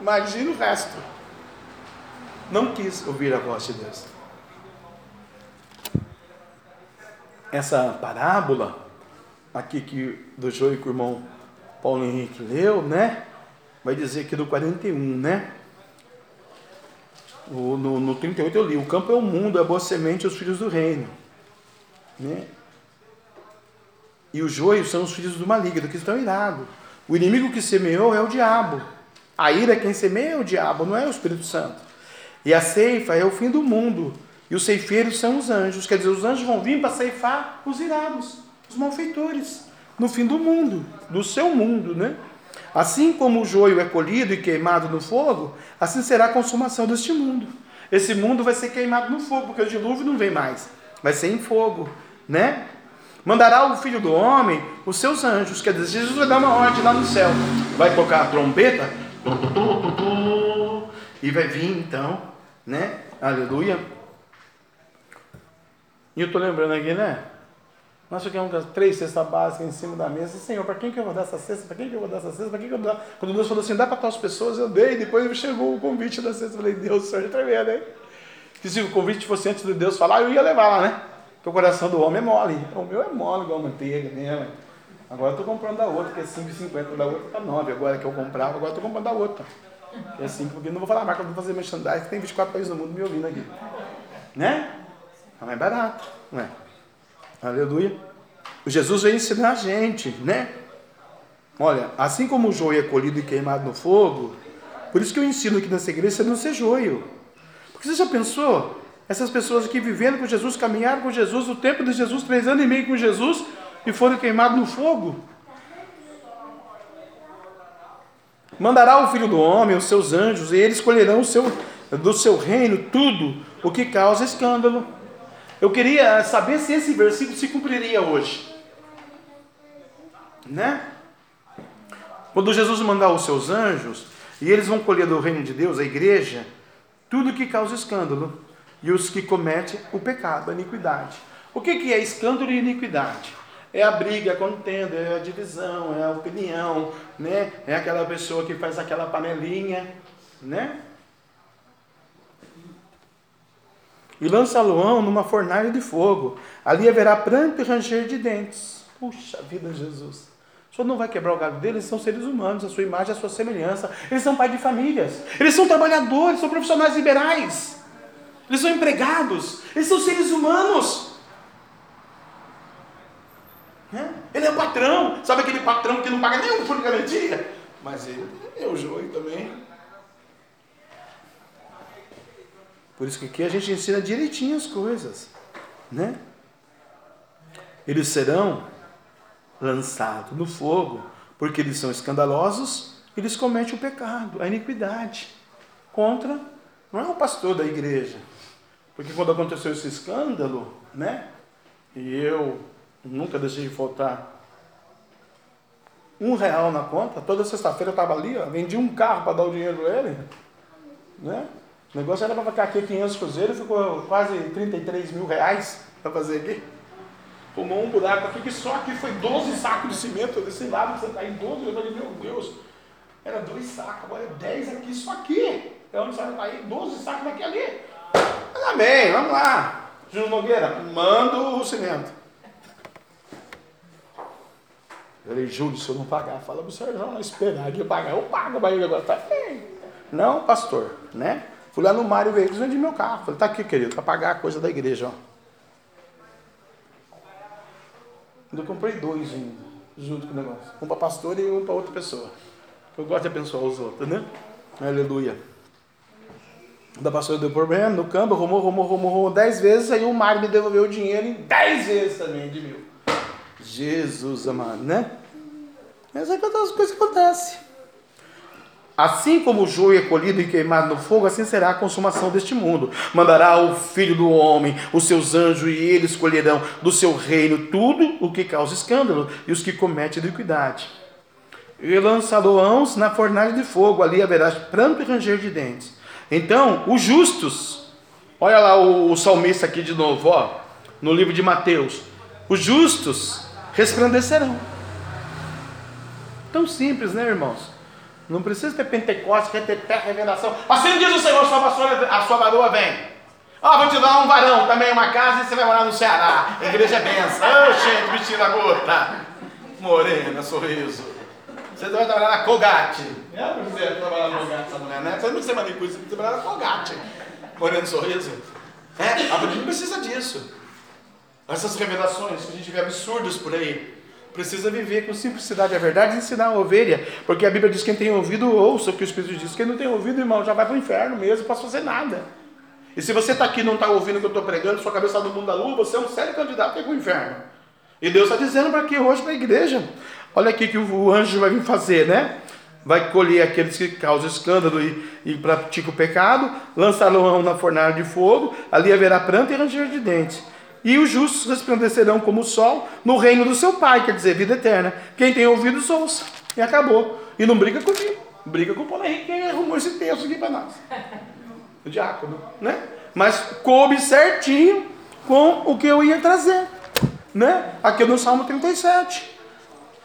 Imagina o resto. Não quis ouvir a voz de Deus. Essa parábola aqui que do joio que o irmão Paulo Henrique leu, né? Vai dizer aqui do 41, né? O, no, no 38 eu li: O campo é o mundo, é a boa semente, os filhos do reino. Né? E os joios são os filhos do maligno, que estão irados. O inimigo que semeou é o diabo. A ira, quem semeia é o diabo, não é o Espírito Santo. E a ceifa é o fim do mundo. E os ceifeiros são os anjos. Quer dizer, os anjos vão vir para ceifar os irados, os malfeitores, no fim do mundo, do seu mundo, né? Assim como o joio é colhido e queimado no fogo, assim será a consumação deste mundo. Esse mundo vai ser queimado no fogo, porque o dilúvio não vem mais, vai ser em fogo, né? Mandará o filho do homem os seus anjos, quer dizer, Jesus vai dar uma ordem lá no céu, vai tocar a trombeta, e vai vir então, né? Aleluia. E eu estou lembrando aqui, né? Nós ficamos três cestas básicas em cima da mesa. Senhor, para quem que eu vou dar essa cesta? Para quem que eu vou dar essa cesta? Para quem que eu vou dar? Quando Deus falou assim, dá para aquelas pessoas, eu dei. Depois chegou o convite da cesta. Eu falei, Deus, o Senhor é tremendo, hein? Que se o convite fosse antes de Deus falar, eu ia levar lá, né? Porque o coração do homem é mole. O meu é mole, igual manteiga mesmo. Agora eu estou comprando da outra, que é 5,50. Da outra está 9. Agora que eu comprava, agora estou comprando da outra. Que é 5, porque não vou falar a marca, vou fazer merchandising, tem 24 países no mundo me ouvindo aqui. Né? É barato, não é? Aleluia. Jesus veio ensinar a gente, né? Olha, assim como o joio é colhido e queimado no fogo, por isso que eu ensino aqui nessa igreja não ser joio. Porque você já pensou? Essas pessoas que vivendo com Jesus, caminharam com Jesus, o tempo de Jesus, três anos e meio com Jesus, e foram queimados no fogo. Mandará o filho do homem, os seus anjos, e eles escolherão o seu, do seu reino tudo o que causa escândalo. Eu queria saber se esse versículo se cumpriria hoje né? Quando Jesus mandar os seus anjos, e eles vão colher do reino de Deus, a igreja, tudo que causa escândalo, e os que cometem o pecado, a iniquidade. O que, é escândalo e iniquidade? É a briga, a contenda, é a divisão, é a opinião, né? É aquela pessoa que faz aquela panelinha, né? E lança-lo numa fornalha de fogo. Ali haverá pranto e ranger de dentes. Puxa vida, Jesus. O senhor não vai quebrar o galho deles, eles são seres humanos, a sua imagem, a sua semelhança. Eles são pais de famílias, eles são trabalhadores, são profissionais liberais, eles são empregados, eles são seres humanos. Ele é o patrão, sabe aquele patrão que não paga nenhum de garantia? Mas ele é o joio também. Por isso que aqui a gente ensina direitinho as coisas, né? Eles serão lançado no fogo, porque eles são escandalosos, eles cometem o pecado, a iniquidade contra não é o pastor da igreja. Porque quando aconteceu esse escândalo, né? E eu nunca deixei de faltar um real na conta. Toda sexta-feira eu estava ali, ó, vendi um carro para dar o dinheiro para ele. Né? O negócio era para ficar aqui 500 cruzeiros, ficou quase 33 mil reais para fazer aqui. Tomou um buraco aqui, que só aqui foi 12 sacos de cimento desse lado, você está em 12. Eu falei, meu Deus, era dois sacos, agora é 10 aqui, só aqui. É onde você vai ir, 12 sacos daqui ali. Mas, amém, vamos lá. Júnior Nogueira, manda o cimento. Eu falei, Júlio, se eu não pagar, fala para o senhor não esperar de pagar. Eu pago, mas ele agora está Não, pastor, né? Fui lá no Mário Veículos, vendi meu carro. Falei, tá aqui, querido, para pagar a coisa da igreja, ó. Eu comprei dois junto com o negócio. Um para pastor e um para outra pessoa. Eu gosto de abençoar os outros, né? Aleluia. Da pastora deu problema no campo, arrumou, arrumou, arrumou, arrumou dez vezes, aí o Mário me devolveu o dinheiro em dez vezes também de mil. Jesus amado, né? Mas é as coisas que acontecem. Assim como o joio é colhido e queimado no fogo, assim será a consumação deste mundo. Mandará o Filho do Homem, os seus anjos, e eles colherão do seu reino tudo o que causa escândalo e os que cometem iniquidade. E lançá-lo-ãos na fornalha de fogo, ali haverá pranto e ranger de dentes. Então, os justos, olha lá o, o salmista aqui de novo, ó, no livro de Mateus. Os justos resplandecerão. Tão simples, né, irmãos? Não precisa ter Pentecostes, quer ter revelação. Assim diz o Senhor, sua vassoura, a sua varoa vem. Ó, oh, vou te dar um varão, também uma casa, e você vai morar no Ceará. Igreja é benção. Ô, oh, gente, vestindo a gota. Morena, sorriso. Você vai trabalhar na Colgate. É, você trabalhar na Colgate, essa mulher, né? Você não precisa manicure, você precisa trabalhar na Colgate. Moreno sorriso. É, a gente precisa disso. Essas revelações que a gente vê absurdas por aí. Precisa viver com simplicidade a verdade e ensinar a ovelha. Porque a Bíblia diz que quem tem ouvido, ouça o que o Espírito diz. Quem não tem ouvido, irmão, já vai para o inferno mesmo, não posso fazer nada. E se você está aqui e não está ouvindo o que eu estou pregando, sua cabeça está no mundo da lua, você é um sério candidato para ir para o inferno. E Deus está dizendo para que hoje na igreja. Olha aqui que o anjo vai vir fazer, né? Vai colher aqueles que causam escândalo e, e praticam o pecado, lançá-lo na fornalha de fogo, ali haverá pranto e ranger de dentes e os justos resplandecerão como o sol no reino do seu Pai, quer dizer, vida eterna. Quem tem ouvidos, ouça. E acabou. E não briga comigo. Briga com o Paulo Henrique, quem arrumou esse texto aqui para nós. O diácono, né? Mas coube certinho com o que eu ia trazer. Né? Aqui no Salmo 37.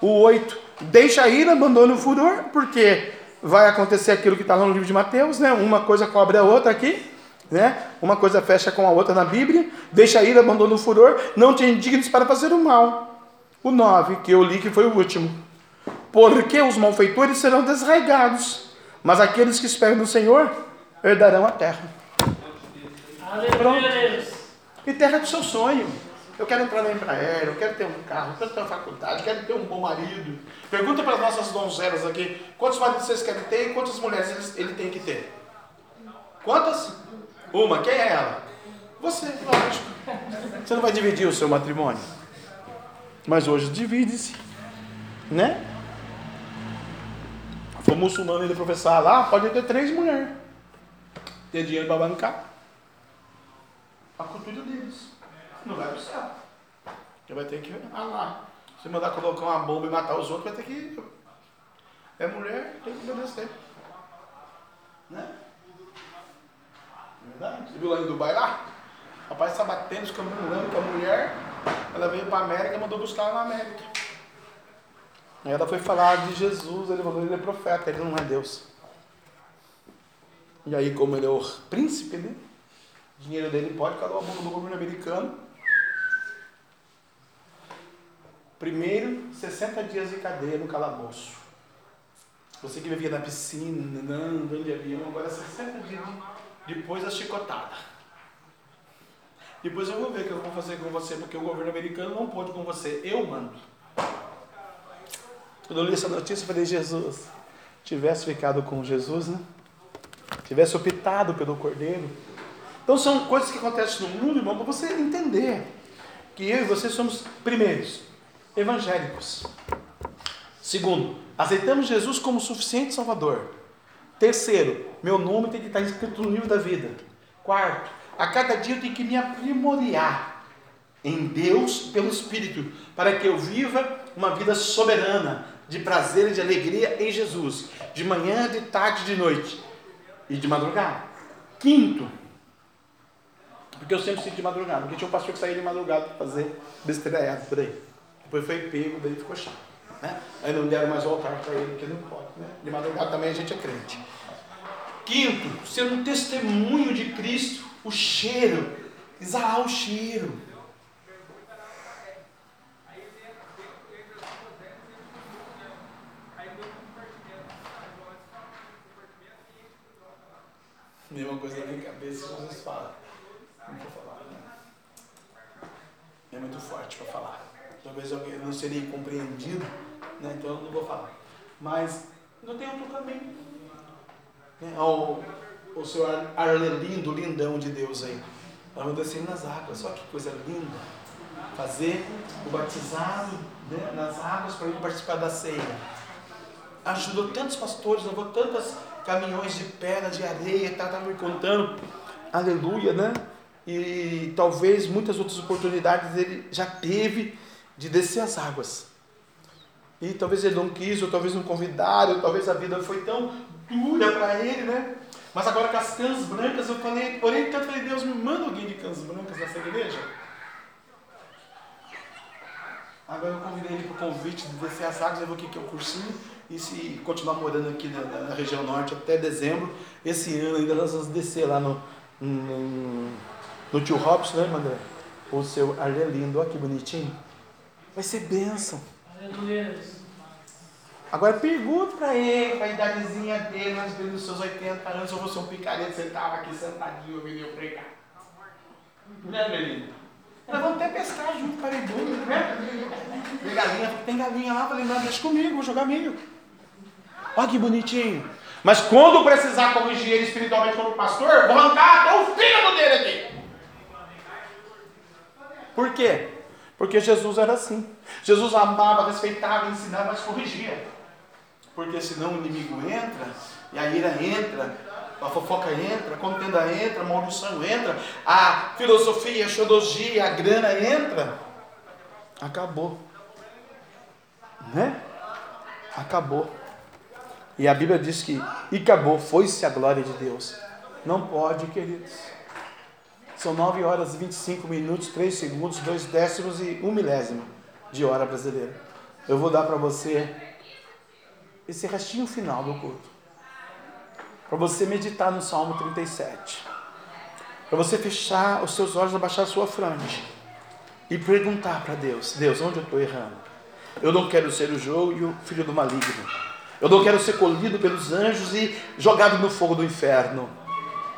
O 8. Deixa a ira, abandona o furor, porque vai acontecer aquilo que está no livro de Mateus, né? Uma coisa cobre a outra aqui. Né? Uma coisa fecha com a outra na Bíblia, deixa ir, abandona o furor, não te indignes para fazer o mal. O 9, que eu li que foi o último. Porque os malfeitores serão desraigados, mas aqueles que esperam no Senhor herdarão a terra. Pronto. E terra do seu sonho. Eu quero entrar na Embraer, eu quero ter um carro, eu quero ter uma faculdade, eu quero ter um bom marido. Pergunta para as nossas donzelas aqui: quantos maridos vocês querem ter e quantas mulheres ele tem que ter? Quantas? Uma, quem é ela? Você, lógico. Você não vai dividir o seu matrimônio. Mas hoje divide-se. Né? For muçulmano ele professar lá, pode ter três mulheres. Ter dinheiro para bancar. A cultura deles. Não vai pro céu. Você vai ter que. Ah lá. Se mandar colocar uma bomba e matar os outros, vai ter que. É mulher, tem que obedecer. Né? Verdade? Você viu lá em Dubai lá? Rapaz está batendo, escambulando com a mulher. Ela veio para a América e mandou buscar na América. Aí ela foi falar de Jesus, ele falou, ele é profeta, ele não é Deus. E aí, como ele é o príncipe, né? O dinheiro dele pode calar a mão do governo americano. Primeiro, 60 dias de cadeia no calabouço. Você que vivia na piscina, andando de avião, agora 60 dias depois a chicotada. Depois eu vou ver o que eu vou fazer com você, porque o governo americano não pode com você, eu mando. Quando eu li essa notícia, eu falei, Jesus, tivesse ficado com Jesus, né? Tivesse optado pelo cordeiro. Então são coisas que acontecem no mundo, irmão, para você entender que eu e você somos, primeiros, evangélicos. Segundo, aceitamos Jesus como suficiente Salvador. Terceiro, meu nome tem que estar escrito no livro da vida. Quarto, a cada dia eu tenho que me aprimorar em Deus pelo Espírito, para que eu viva uma vida soberana, de prazer e de alegria em Jesus, de manhã, de tarde, de noite e de madrugada. Quinto, porque eu sempre sinto de madrugada, porque tinha um pastor que saía de madrugada para fazer besteira por aí. Depois foi pego, daí ficou chato. Né? Aí não deram mais o altar para ele, porque não pode. Né? De madrugada também a gente é crente. Quinto, ser um testemunho de Cristo, o cheiro, exalar o cheiro. Mesma coisa na minha cabeça, vocês falam. Não vou falar, né? É muito forte para falar. Talvez eu não seria compreendido, né? então eu não vou falar. Mas não tem outro caminho. Né? O, o seu Arlelindo, lindão de Deus aí. Vamos descer nas águas, olha que coisa linda. Fazer o batizado né, nas águas para ele participar da ceia. Ajudou tantos pastores, levou tantas caminhões de pedra, de areia, estava tá, tá me contando, aleluia, né? E talvez muitas outras oportunidades ele já teve de descer as águas. E talvez ele não quis, ou talvez não convidaram, ou talvez a vida foi tão dura para ele, né? Mas agora com as cãs brancas, eu falei, orei tanto, falei, Deus, me manda alguém de cãs brancas nessa igreja. Agora eu convidei ele para o convite de descer as águas, eu vou aqui que é o cursinho e se continuar morando aqui na, na, região norte até dezembro, esse ano ainda nós vamos descer lá no, no, no tio Robson, né, André? O seu Arlelindo, olha que bonitinho. Vai ser bênção. Agora pergunta para ele, a idadezinha dele, mais ou menos seus 80 anos, você é um picareta, você estava aqui sentadinho ouvindo eu pregar. Né, Arlelindo? Nós vamos até pescar junto, paredinho, né? Tem galinha, tem galinha lá, falei, não, deixa comigo, vou jogar milho. Olha que bonitinho. Mas quando precisar corrigir ele espiritualmente como pastor, vou arrancar até o fígado dele aqui. Por quê? Porque Jesus era assim. Jesus amava, respeitava, ensinava, mas corrigia. Porque senão o inimigo entra, e a ira entra, a fofoca entra, a contenda entra, a maldição entra, a filosofia, a xodologia, a grana entra. Acabou. Né? Acabou. E a Bíblia diz que e acabou, foi-se a glória de Deus. Não pode, queridos. São 9 horas e 25 minutos, 3 segundos, 2 décimos e 1 milésimo de hora brasileira. Eu vou dar para você esse restinho final do culto. Para você meditar no Salmo 37. Para você fechar os seus olhos, abaixar a sua franja. E perguntar para Deus: Deus, onde eu estou errando? Eu não quero ser o jogo e o filho do maligno. Eu não quero ser colhido pelos anjos e jogado no fogo do inferno.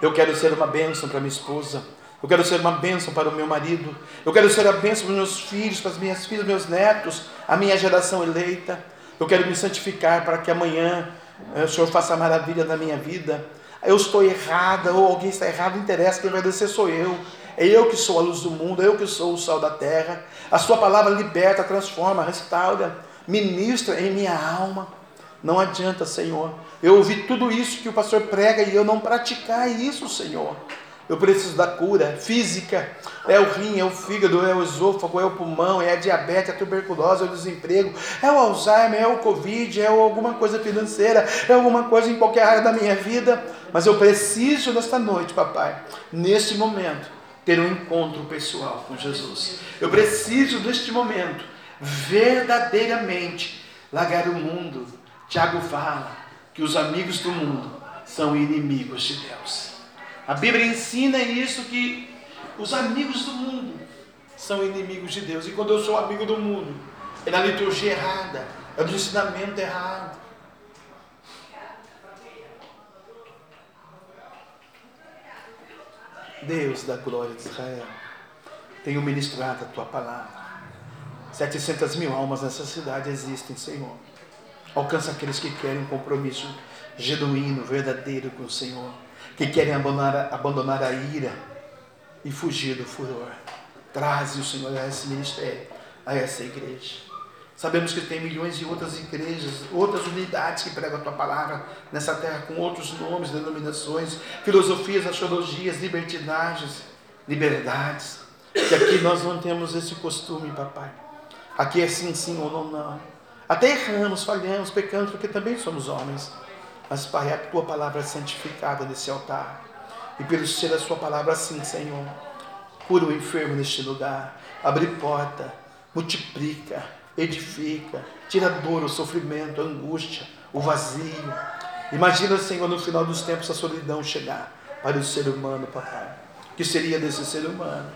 Eu quero ser uma bênção para minha esposa. Eu quero ser uma bênção para o meu marido. Eu quero ser a bênção para os meus filhos, para as minhas filhas, meus netos, a minha geração eleita. Eu quero me santificar para que amanhã eh, o Senhor faça maravilha na minha vida. Eu estou errada ou alguém está errado, não interessa, quem vai descer sou eu. É eu que sou a luz do mundo, é eu que sou o sal da terra. A Sua palavra liberta, transforma, restaura, ministra em minha alma. Não adianta, Senhor. Eu ouvi tudo isso que o pastor prega e eu não praticar isso, Senhor. Eu preciso da cura física. É o rim, é o fígado, é o esôfago, é o pulmão, é a diabetes, é a tuberculose, é o desemprego, é o Alzheimer, é o Covid, é alguma coisa financeira, é alguma coisa em qualquer área da minha vida. Mas eu preciso nesta noite, papai, neste momento, ter um encontro pessoal com Jesus. Eu preciso neste momento, verdadeiramente, largar o mundo Tiago fala que os amigos do mundo são inimigos de Deus. A Bíblia ensina isso que os amigos do mundo são inimigos de Deus. E quando eu sou amigo do mundo, é na liturgia errada, é no ensinamento errado. Deus da glória de Israel, tenho ministrado a tua palavra. 700 mil almas nessa cidade existem, Senhor. Alcança aqueles que querem um compromisso genuíno, verdadeiro com o Senhor, que querem abandonar, abandonar a ira e fugir do furor. Traze o Senhor a esse ministério, a essa igreja. Sabemos que tem milhões de outras igrejas, outras unidades que pregam a tua palavra nessa terra com outros nomes, denominações, filosofias, astrologias, libertinagens, liberdades. Que aqui nós não temos esse costume, papai. Aqui é sim, sim ou não, não. Até erramos, falhamos, pecamos, porque também somos homens. Mas, Pai, a tua palavra é santificada nesse altar. E pelo ser a sua palavra, sim, Senhor. Cura o enfermo neste lugar. Abre porta. Multiplica edifica, tira a dor, o sofrimento, a angústia, o vazio. Imagina, Senhor, no final dos tempos a solidão chegar para o ser humano, papai. que seria desse ser humano?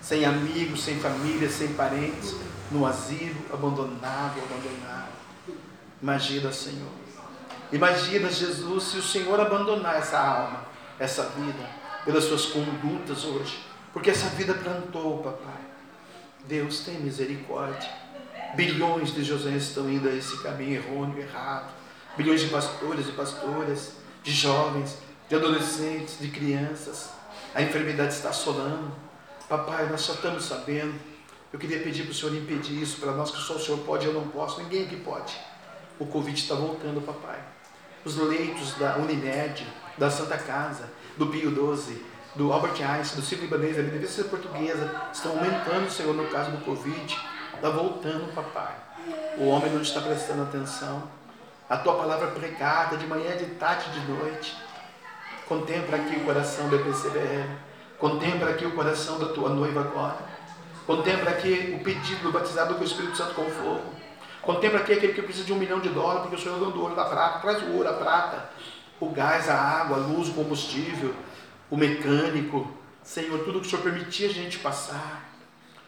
Sem amigos, sem família, sem parentes, no asilo, abandonado, abandonado. Imagina, Senhor. Imagina, Jesus, se o Senhor abandonar essa alma, essa vida, pelas suas condutas hoje. Porque essa vida plantou, papai. Deus tem misericórdia. Bilhões de José estão indo a esse caminho errôneo, errado. Bilhões de pastores e pastoras, de jovens, de adolescentes, de crianças. A enfermidade está assolando. Papai, nós só estamos sabendo. Eu queria pedir para o Senhor impedir isso para nós, que só o Senhor pode, eu não posso. Ninguém aqui pode. O Covid está voltando, papai. Os leitos da Unimed, da Santa Casa, do Pio 12, do Albert Einstein, do Ciro Libanês, da Universidade Portuguesa, estão aumentando, Senhor, no caso do Covid. Está voltando, papai. O homem não está prestando atenção. A tua palavra pregada de manhã, de tarde, de noite. Contempla aqui o coração do EPCBR. Contempla aqui o coração da tua noiva agora. Contempla aqui o pedido do batizado com o Espírito Santo com fogo. Contempla aqui aquele que precisa de um milhão de dólares, porque o Senhor deu do ouro da prata. Traz o ouro, a prata, o gás, a água, a luz, o combustível, o mecânico. Senhor, tudo que o Senhor permitir a gente passar.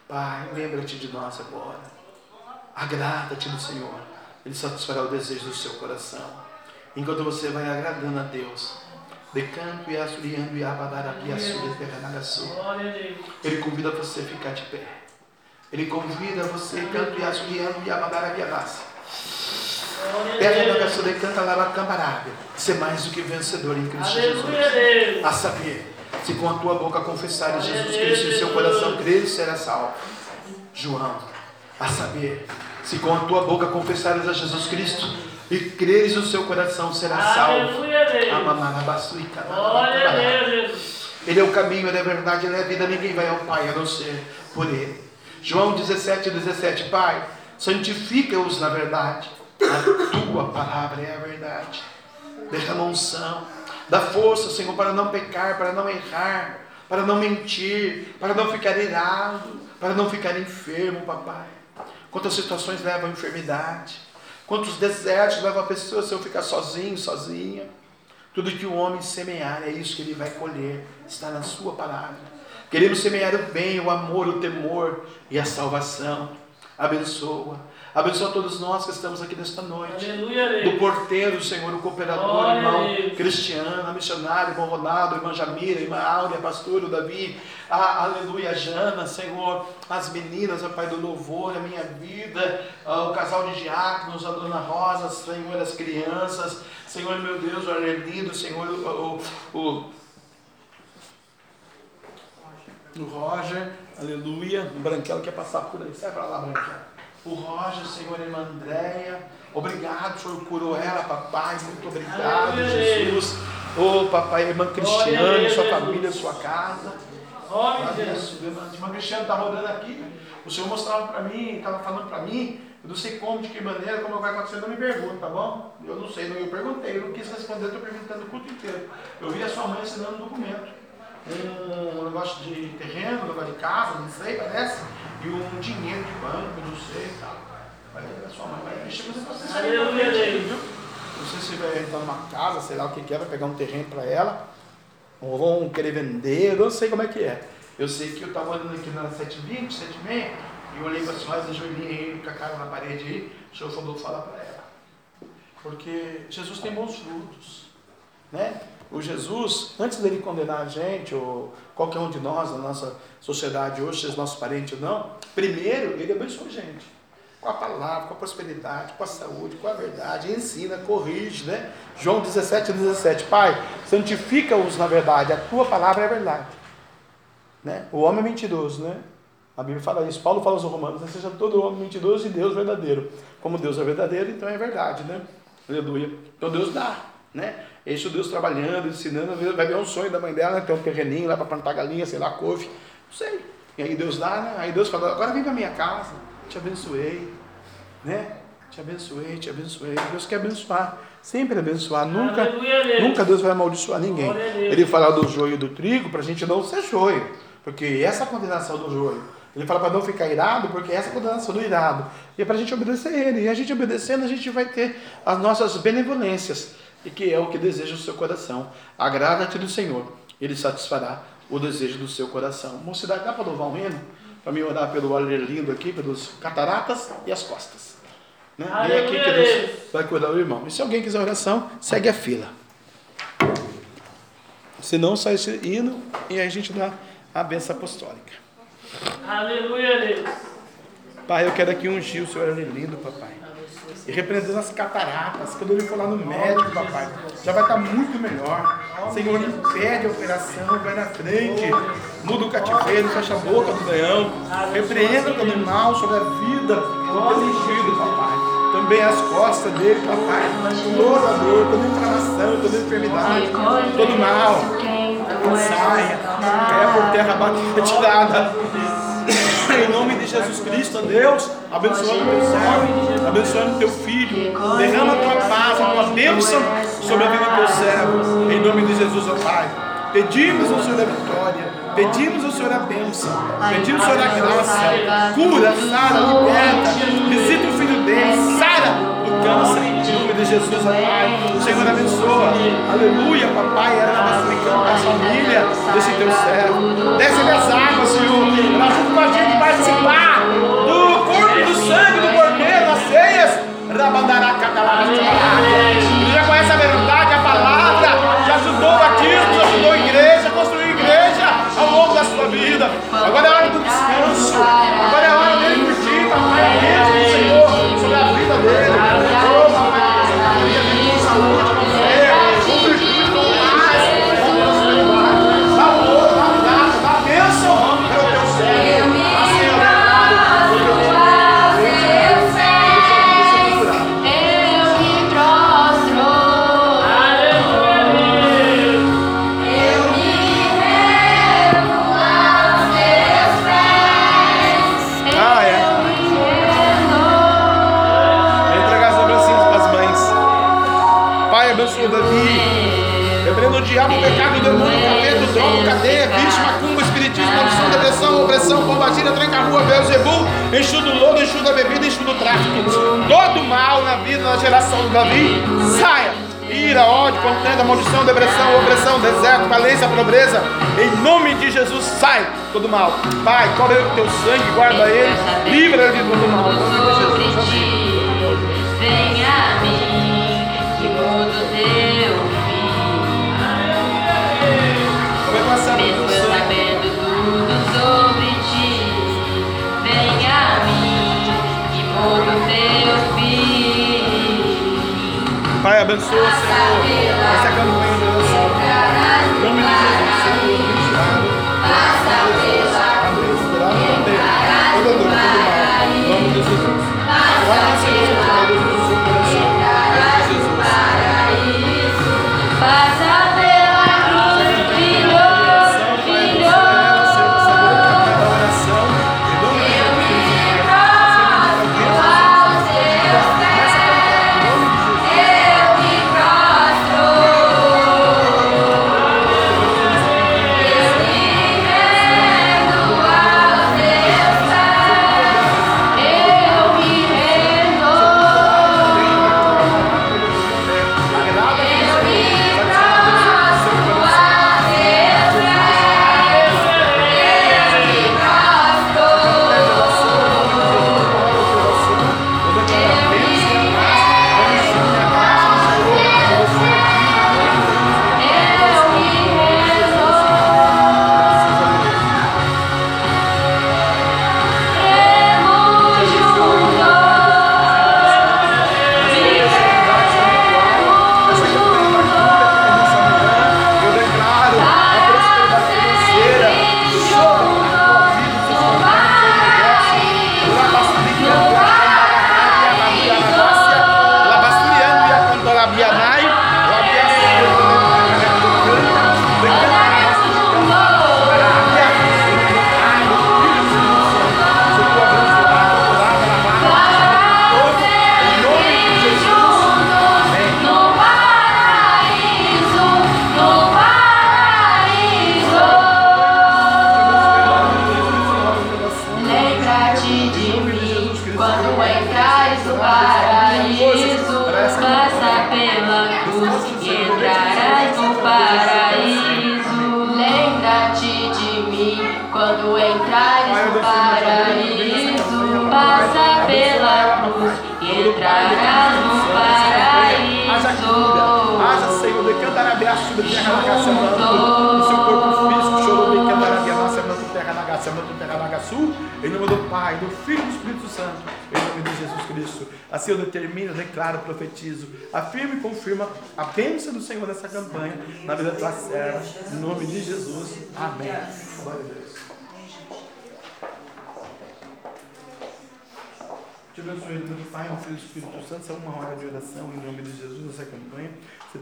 Pai, lembra-te de nós agora. Agrada-te do Senhor. Ele satisfará o desejo do seu coração. Enquanto você vai agradando a Deus, decanto e e abadarapi Ele convida você a ficar de pé. Ele convida você, canto e assuriando e abadarapi Pega na pessoa de canta lá camarabe. Ser mais do que vencedor em Cristo Jesus. A saber se com a tua boca confessares Jesus Cristo em seu coração creres, será salvo. João, a saber, se com a tua boca confessares a Jesus Cristo e creres no seu coração, será salvo. Ele é o caminho, ele é a verdade, ele é a vida, ninguém vai ao Pai a não ser por ele. João 17, 17, Pai, santifica-os na verdade. A tua palavra é a verdade. Derrama unção Dá força, Senhor, para não pecar, para não errar, para não mentir, para não ficar irado, para não ficar enfermo, papai. Quantas situações levam à enfermidade, quantos desertos levam a pessoa se eu ficar sozinho, sozinha. Tudo que o homem semear é isso que ele vai colher, está na sua palavra. Queremos semear o bem, o amor, o temor e a salvação. Abençoa. Abençoa todos nós que estamos aqui nesta noite. Aleluia, do porteiro, Senhor, o cooperador, Glória irmão Cristiano, missionário, irmão Ronaldo, irmã Jamira, irmã Áurea, pastor, o Davi, a, aleluia, Jana, Senhor, as meninas, o Pai do louvor, a minha vida, o casal de diáconos, a dona Rosa, Senhor, as crianças, Senhor, meu Deus, o Arlindo, Senhor, o, o, o o Roger, aleluia, o Branquelo quer passar por aí, sai para lá, Branquelo o Roger, Senhor, irmã Andréia. Obrigado, Senhor, curou ela, papai. Muito obrigado, Jesus. Ô, oh, papai, irmã Cristiane, sua família, sua casa. Isso, irmã Cristiane está rodando aqui. O Senhor mostrava para mim, estava falando para mim. Eu não sei como, de que maneira, como vai acontecer, não me pergunta, tá bom? Eu não sei, não, eu perguntei, eu não quis responder, estou perguntando o culto inteiro. Eu vi a sua mãe assinando um documento. Um negócio de terreno, um negócio de casa, não sei, parece e um dinheiro de banco, não sei e tal. Vai a sua mãe vai mexer, você pode ser viu? Não sei se vai entrar numa casa, sei lá o que, que é, vai pegar um terreno para ela, ou vão querer vender, eu não sei como é que é. Eu sei que eu estava andando aqui na 720, 76, e eu olhei para a senhora, ajoelhei com a cara na parede aí, o senhor falou, fala para ela. Porque Jesus tem bons frutos, né? O Jesus, antes dele condenar a gente, ou qualquer um de nós, na nossa sociedade hoje, seja nosso parente ou não, primeiro ele abençoa a gente. Com a palavra, com a prosperidade, com a saúde, com a verdade, ensina, corrige, né? João 17, 17, Pai, santifica-os na verdade, a tua palavra é verdade. Né? O homem é mentiroso, né? A Bíblia fala isso. Paulo fala aos Romanos: né? seja todo homem mentiroso e Deus verdadeiro. Como Deus é verdadeiro, então é verdade, né? Aleluia. Então Deus dá, né? Esse o Deus trabalhando, ensinando, vai ver um sonho da mãe dela, né? tem um terreninho lá para plantar galinha, sei lá, couve, não sei. E aí Deus dá, né? Aí Deus fala: agora vem para minha casa, te abençoei, né? Te abençoei, te abençoei. Deus quer abençoar, sempre abençoar. Nunca, Aleluia, Deus. nunca Deus vai amaldiçoar ninguém. A. Ele fala do joio e do trigo para a gente não ser joio, porque essa é a condenação do joio. Ele fala para não ficar irado, porque essa é a condenação do irado. E é para a gente obedecer ele. E a gente obedecendo, a gente vai ter as nossas benevolências, e que é o que deseja o seu coração. Agrada-te do Senhor, ele satisfará o desejo do seu coração. Mocidade, dá para louvar um hino? Para me orar pelo olho lindo aqui, pelos cataratas e as costas. Né? Vem aqui que Deus vai cuidar do irmão. E se alguém quiser oração, segue a fila. Se não, sai esse hino e aí a gente dá a benção apostólica. Aleluia, Deus. Pai, eu quero aqui ungir o Senhor lindo, papai. E repreendendo as cataratas, quando ele for lá no médico, papai, já vai estar muito melhor. Senhor, impede a operação, vai na frente, muda o cativeiro, fecha a boca do leão, repreenda todo mal sobre a vida do teu ungido, papai. Também as costas dele, papai, toda dor, toda inflamação, toda enfermidade, todo mal, saia, caia por terra batida, retirada. Em nome de Jesus Cristo, Deus, abençoando meu servo, abençoando teu filho, derrama a tua paz, a tua bênção sobre a vida do teu servo, em nome de Jesus, ó Pai. Pedimos ao Senhor a vitória, pedimos ao Senhor a bênção, pedimos ao Senhor a graça, cura, sara, liberta, visita o filho dele, sara o câncer, de Jesus, ó. Pai. Senhor abençoa, aleluia, papai, era a família desse teu servo, desce as águas, Senhor, ela junto com a gente participar do corpo do sangue do cordeiro, nas ceias, Ele já conhece a verdade, a palavra, já ajudou o batismo, já ajudou a igreja, construiu igreja ao longo da sua vida. Agora é hora do descanso, agora Beelzebub, enxudo lodo, enxudo a bebida, enxudo o tráfico. Todo mal na vida, na geração do Davi, saia. Ira, ódio, contenda, maldição, depressão, opressão, deserto, falência, pobreza. Em nome de Jesus, sai todo mal. Pai, cobre com teu sangue, guarda ele, livra ele de todo mal. Em nome de Jesus. ti. Pai, abençoa, Senhor, essa campanha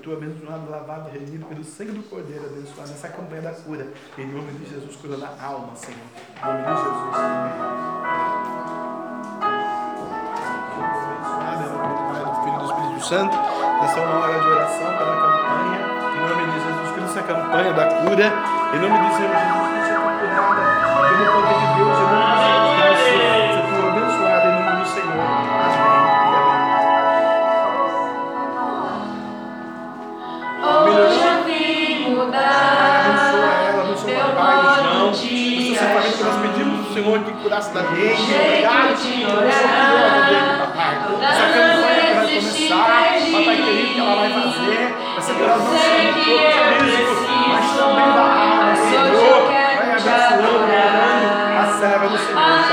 Se tu abençoado, lavado, remido pelo sangue do Cordeiro, abençoado nessa campanha da cura. Em nome de Jesus, cura da alma, Senhor. Em nome de Jesus. Amém. Do do do Espírito Santo. Essa é uma hora de oração pela campanha. Em nome de Jesus Cristo, essa campanha da cura. Em nome de Senhor Jesus Cristo, curada pelo poder de Deus. Em nome de Jesus Cristo, Senhor que curasse da. Jeito Obrigado. de Abençoa orar. o dele, papai. Essa campanha que vai começar, papai querido, que ela vai fazer, vai ser pela nossa sei que eu físico, mas também da alma, Senhor. Vai abençoando, orando a serva do Senhor.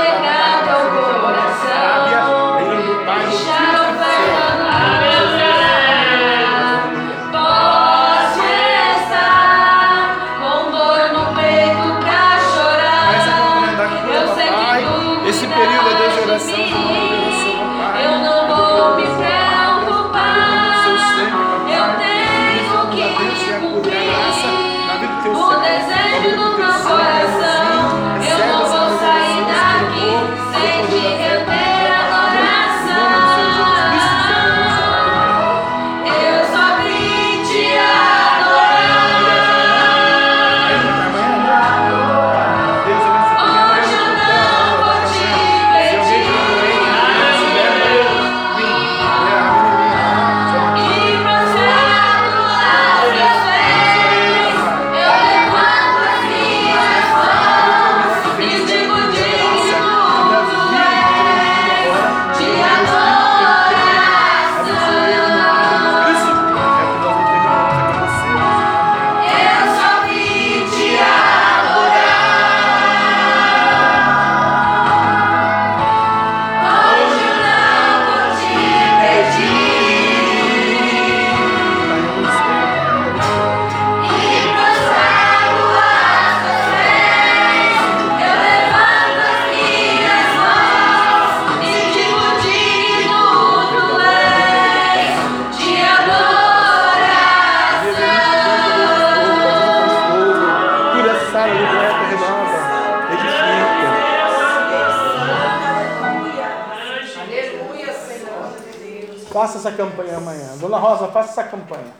Faça essa campanha amanhã. Dona Rosa, faça essa campanha.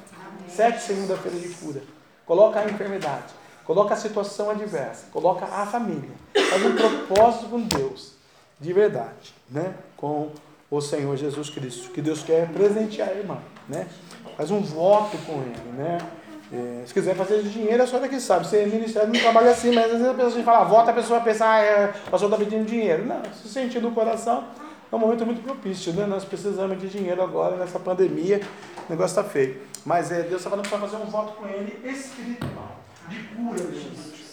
Sete segunda-feira de cura. Coloca a enfermidade. Coloca a situação adversa. Coloca a família. Faz um propósito com Deus. De verdade. Né? Com o Senhor Jesus Cristo. Que Deus quer presentear a irmã. Né? Faz um voto com Ele. Né? É, se quiser fazer dinheiro, a senhora que sabe. Você ministério não trabalha assim, mas às vezes a pessoa fala, vota, a pessoa pensa, ah, é, o pastor está pedindo dinheiro. Não, se sentir no coração, é um momento muito propício, né? Nós precisamos de dinheiro agora, nessa pandemia, o negócio está feio. Mas é, Deus está falando para fazer um voto com Ele espiritual, de cura,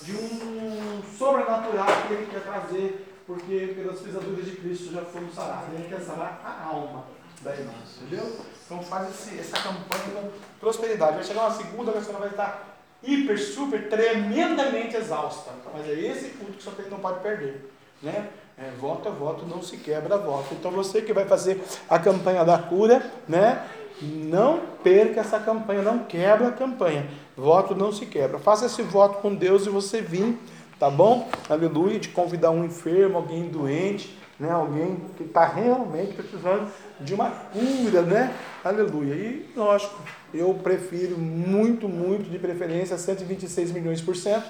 de um sobrenatural que Ele quer trazer, porque pelas pisaduras de Cristo já fomos sarados. Ele quer sarar a alma da irmã, entendeu? Então faz esse, essa campanha com prosperidade. Vai chegar uma segunda, a senhora vai estar hiper, super, tremendamente exausta. Mas é esse culto que você não pode perder. Né? É, voto a voto, não se quebra voto. Então você que vai fazer a campanha da cura, né? Não perca essa campanha, não quebra a campanha. Voto não se quebra. Faça esse voto com Deus e você vir, tá bom? Aleluia, de convidar um enfermo, alguém doente, né? Alguém que está realmente precisando de uma cura, né? Aleluia. E lógico, eu prefiro muito, muito de preferência 126 milhões por cento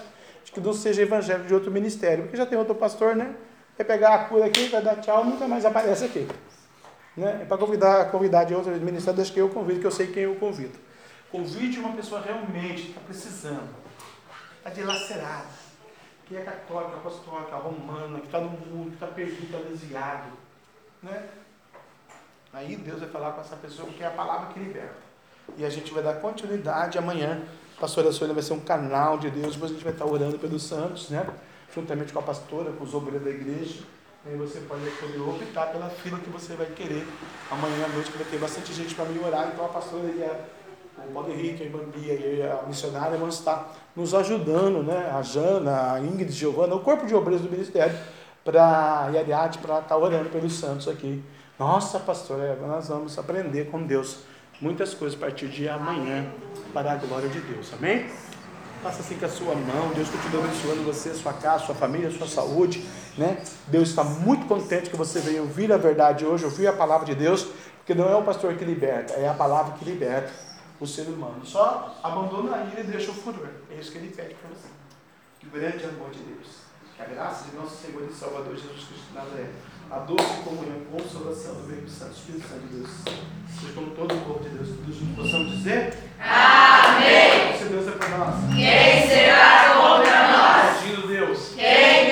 de que não seja evangelho de outro ministério, porque já tem outro pastor, né? Vai pegar a cura aqui, vai dar tchau, nunca mais aparece aqui. Né? É para convidar, convidar de outro ministério, deixa que eu convido, que eu sei quem eu convido. Convide uma pessoa realmente que está precisando, está dilacerada, que é católica, apostólica, romana, que está no mundo, que está perdido, está desviado. Né? Aí Deus vai falar com essa pessoa porque é a palavra que liberta. E a gente vai dar continuidade amanhã. A pastora Sônia vai ser um canal de Deus, depois a gente vai estar orando pelos santos, né? Juntamente com a pastora, com os obreiros da igreja. Aí você pode poder optar pela fila que você vai querer. Amanhã à noite vai ter bastante gente para me orar, então a pastora e a, o Paulo Henrique, a irmã Bia e a missionária vão estar nos ajudando, né? A Jana, a Ingrid, Giovana, o corpo de obreiros do ministério, para e a Ariadne, para estar orando pelos santos aqui. Nossa, pastora, nós vamos aprender com Deus muitas coisas a partir de amanhã, para a glória de Deus. Amém? Faça assim com a sua mão, Deus continue abençoando você, sua casa, sua família, sua saúde, né? Deus está muito contente que você veio ouvir a verdade hoje, ouvir a palavra de Deus, porque não é o pastor que liberta, é a palavra que liberta o ser humano. Só abandona a ira e deixa o furor. É isso que ele pede para você. Que o grande amor de Deus, que a graça de nosso Senhor e Salvador Jesus Cristo de a doce comunhão consolação do Verbo Santo, Espírito Santo de Deus, seja como todo o corpo de Deus, tudo junto. Possamos dizer: Amém! Se Deus é para nós, quem será contra nós? Pedindo Deus, quem